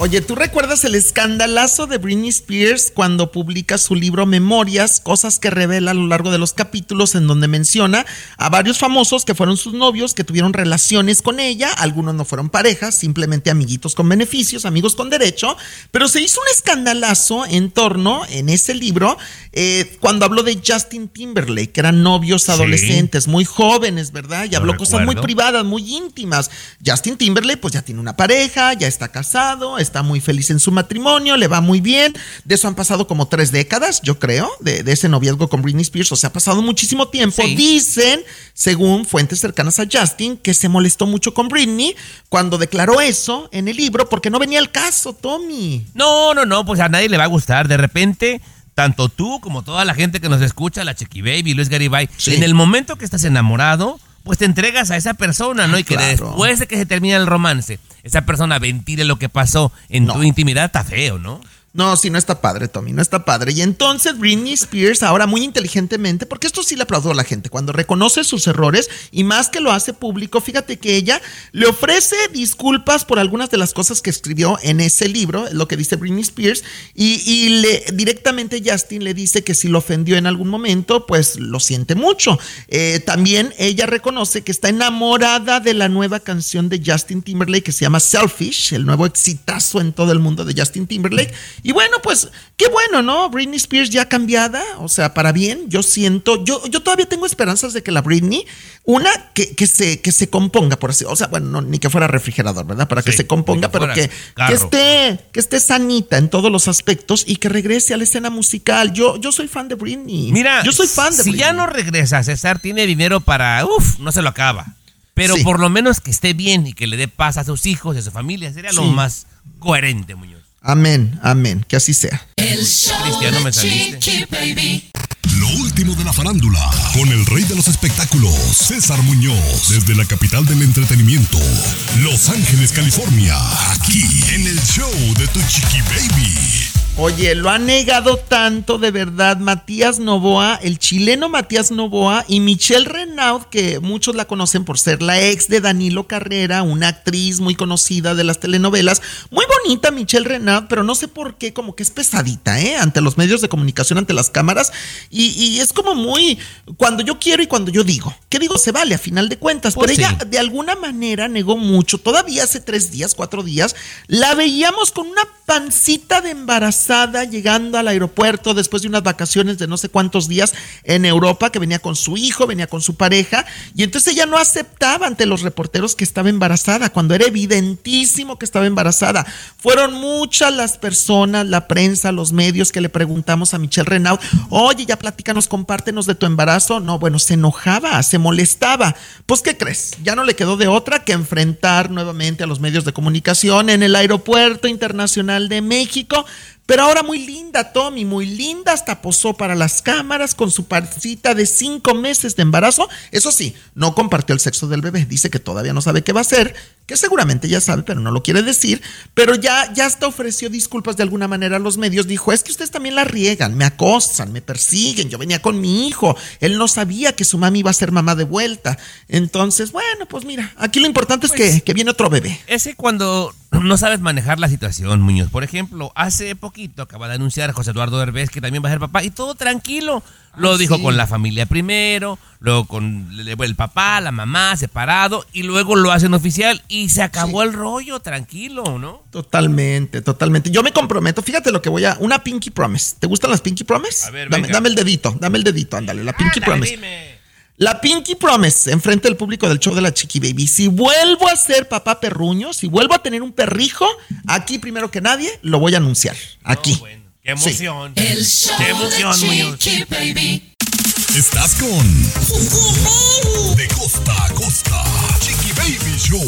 Oye, ¿tú recuerdas el escandalazo de Britney Spears cuando publica su libro Memorias, cosas que revela a lo largo de los capítulos en donde menciona a varios famosos que fueron sus novios, que tuvieron relaciones con ella, algunos no fueron parejas, simplemente amiguitos con beneficios, amigos con derecho, pero se hizo un escandalazo en torno, en ese libro, eh, cuando habló de Justin Timberlake, que eran novios adolescentes, muy jóvenes, ¿verdad? Y Lo habló cosas muy privadas, muy íntimas. Justin Timberlake pues ya tiene una pareja, ya está casado, está muy feliz en su matrimonio, le va muy bien. De eso han pasado como tres décadas, yo creo, de, de ese noviazgo con Britney Spears. O sea, ha pasado muchísimo tiempo. Sí. Dicen, según fuentes cercanas a Justin, que se molestó mucho con Britney cuando declaró eso en el libro porque no venía el caso, Tommy. No, no, no, pues a nadie le va a gustar. De repente, tanto tú como toda la gente que nos escucha, la Chiqui Baby, Luis Garibay, Sí. en el momento que estás enamorado, pues te entregas a esa persona, ¿no? Y que Claro. después de que se termina el romance, esa persona ventile lo que pasó en No. tu intimidad, está feo, ¿no? No, sí, no está padre, Tommy, no está padre. Y entonces Britney Spears, ahora muy inteligentemente, porque esto sí le aplaudo a la gente, cuando reconoce sus errores y más que lo hace público, fíjate que ella le ofrece disculpas por algunas de las cosas que escribió en ese libro, lo que dice Britney Spears, y, le, directamente Justin le dice que si lo ofendió en algún momento, pues lo siente mucho. Eh, también ella reconoce que está enamorada de la nueva canción de Justin Timberlake que se llama Selfish, el nuevo exitazo en todo el mundo de Justin Timberlake. Y bueno, pues qué bueno, ¿no? Britney Spears ya cambiada, o sea, para bien. Yo siento, yo, yo todavía tengo esperanzas de que la Britney, una, que, que se, que se componga, por así, o sea, bueno, no, ni que fuera refrigerador, ¿verdad? Para que se componga, que pero que, que esté, que esté sanita en todos los aspectos y que regrese a la escena musical. Yo, yo soy fan de Britney. Mira, yo soy fan de si Britney. ya no regresa, César tiene dinero para, uff, no se lo acaba. Pero Sí. por lo menos que esté bien y que le dé paz a sus hijos y a su familia, sería lo más coherente, Muñoz. Amén, amén, que así sea. El show Cristiano, de me saliste. Chiqui Baby. Lo último de la farándula, con el rey de los espectáculos, César Muñoz, desde la capital del entretenimiento, Los Ángeles, California, aquí en el show de Tu Chiqui Baby. Oye, lo ha negado tanto de verdad Matías Novoa, el chileno Matías Novoa y Michelle Renaud, que muchos la conocen por ser la ex de Danilo Carrera, una actriz muy conocida de las telenovelas. Muy bonita Michelle Renaud, pero no sé por qué, como que es pesadita, ¿eh? Ante los medios de comunicación, ante las cámaras. Y, y es como muy cuando yo quiero y cuando yo digo. ¿Qué digo? Se vale a final de cuentas. Pues pero sí. ella de alguna manera negó mucho. Todavía hace tres días, cuatro días, la veíamos con una pancita de llegando al aeropuerto después de unas vacaciones de no sé cuántos días en Europa, que venía con su hijo, venía con su pareja, y entonces ella no aceptaba ante los reporteros que estaba embarazada, cuando era evidentísimo que estaba embarazada. Fueron muchas las personas, la prensa, los medios que le preguntamos a Michelle Renaud, oye, ya platícanos, compártenos de tu embarazo. No, bueno, se enojaba, se molestaba. Pues, ¿qué crees? Ya no le quedó de otra que enfrentar nuevamente a los medios de comunicación en el Aeropuerto Internacional de México. Pero ahora muy linda, Tommy, muy linda, hasta posó para las cámaras con su pancita de cinco meses de embarazo. Eso sí, no compartió el sexo del bebé. Dice que todavía no sabe qué va a hacer, que seguramente ya sabe, pero no lo quiere decir. Pero ya, ya hasta ofreció disculpas de alguna manera a los medios. Dijo, es que ustedes también la riegan, me acosan, me persiguen. Yo venía con mi hijo. Él no sabía que su mami iba a ser mamá de vuelta. Entonces, bueno, pues mira, aquí lo importante es que, que viene otro bebé. Ese cuando no sabes manejar la situación, Muñoz. Por ejemplo, hace poquito acaba de anunciar José Eduardo Derbez que también va a ser papá y todo tranquilo. Lo dijo sí. con la familia primero, luego con el papá, la mamá, separado, y luego lo hacen oficial y se acabó el rollo, tranquilo, ¿no? Totalmente, totalmente. Yo me comprometo, fíjate lo que voy a. Una Pinky Promise. ¿Te gustan las Pinky Promise? A ver, dame, venga. dame el dedito, dame el dedito, ándale, la Pinky Ándale, Promise. dime. La Pinky Promise, enfrente del público del show de la Chiqui Baby. Si vuelvo a ser papá perruño, si vuelvo a tener un perrijo, aquí primero que nadie lo voy a anunciar. Aquí. Bueno, qué emoción. El show Qué emoción, de Muñoz. Chiqui Baby. Estás con De Costa a Costa, Chiqui Baby Show.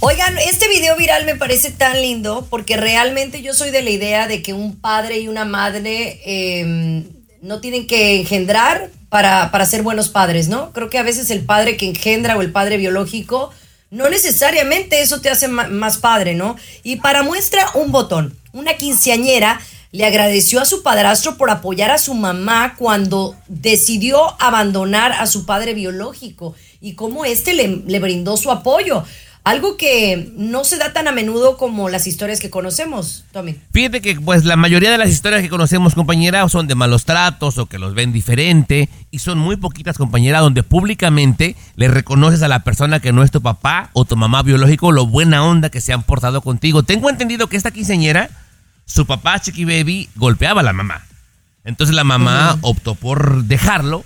Oigan, este video viral me parece tan lindo porque realmente yo soy de la idea de que un padre y una madre eh, no tienen que engendrar para, para ser buenos padres, ¿no? Creo que a veces el padre que engendra o el padre biológico, no necesariamente eso te hace más padre, ¿no? Y para muestra un botón, una quinceañera le agradeció a su padrastro por apoyar a su mamá cuando decidió abandonar a su padre biológico y cómo este le, le brindó su apoyo. Algo que no se da tan a menudo como las historias que conocemos, Tommy. Fíjate que pues la mayoría de las historias que conocemos, compañera, son de malos tratos o que los ven diferente y son muy poquitas, compañera, donde públicamente le reconoces a la persona que no es tu papá o tu mamá biológico lo buena onda que se han portado contigo. Tengo entendido que esta quinceañera, su papá Chiqui Baby golpeaba a la mamá. Entonces la mamá optó por dejarlo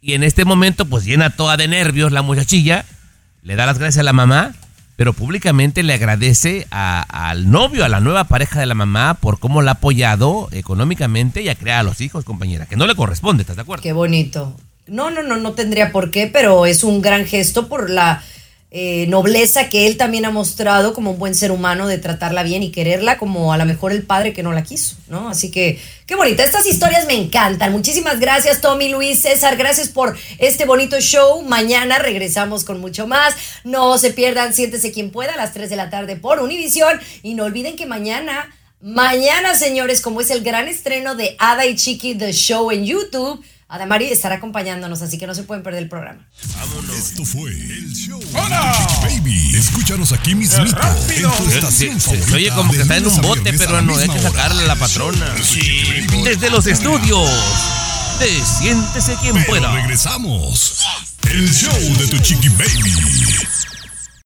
y en este momento pues llena toda de nervios la muchachilla, le da las gracias a la mamá, pero públicamente le agradece a- al novio, a la nueva pareja de la mamá, por cómo la ha apoyado económicamente y a crear a los hijos, compañera, que no le corresponde, ¿estás de acuerdo? Qué bonito. No, no, no, no tendría por qué, pero es un gran gesto por la eh, nobleza que él también ha mostrado como un buen ser humano de tratarla bien y quererla como a lo mejor el padre que no la quiso, ¿no? Así que, qué bonita. Estas historias me encantan. Muchísimas gracias, Tommy, Luis, César. Gracias por este bonito show. Mañana regresamos con mucho más. No se pierdan, siéntese quien pueda, a las 3 de la tarde por Univisión. Y no olviden que mañana Mañana, señores, como es el gran estreno de Ada y Chiqui The Show en YouTube, Ada Mari estará acompañándonos, así que no se pueden perder el programa. Esto fue el show de tu Chiqui Baby. Escúchanos aquí mismito en tu Se, estación se- se favorita oye como que está en un bote, pero no hay que sacarle a la patrona. Desde los estudios de Siéntese quien Pero pueda. regresamos. El show de tu Chiqui Baby.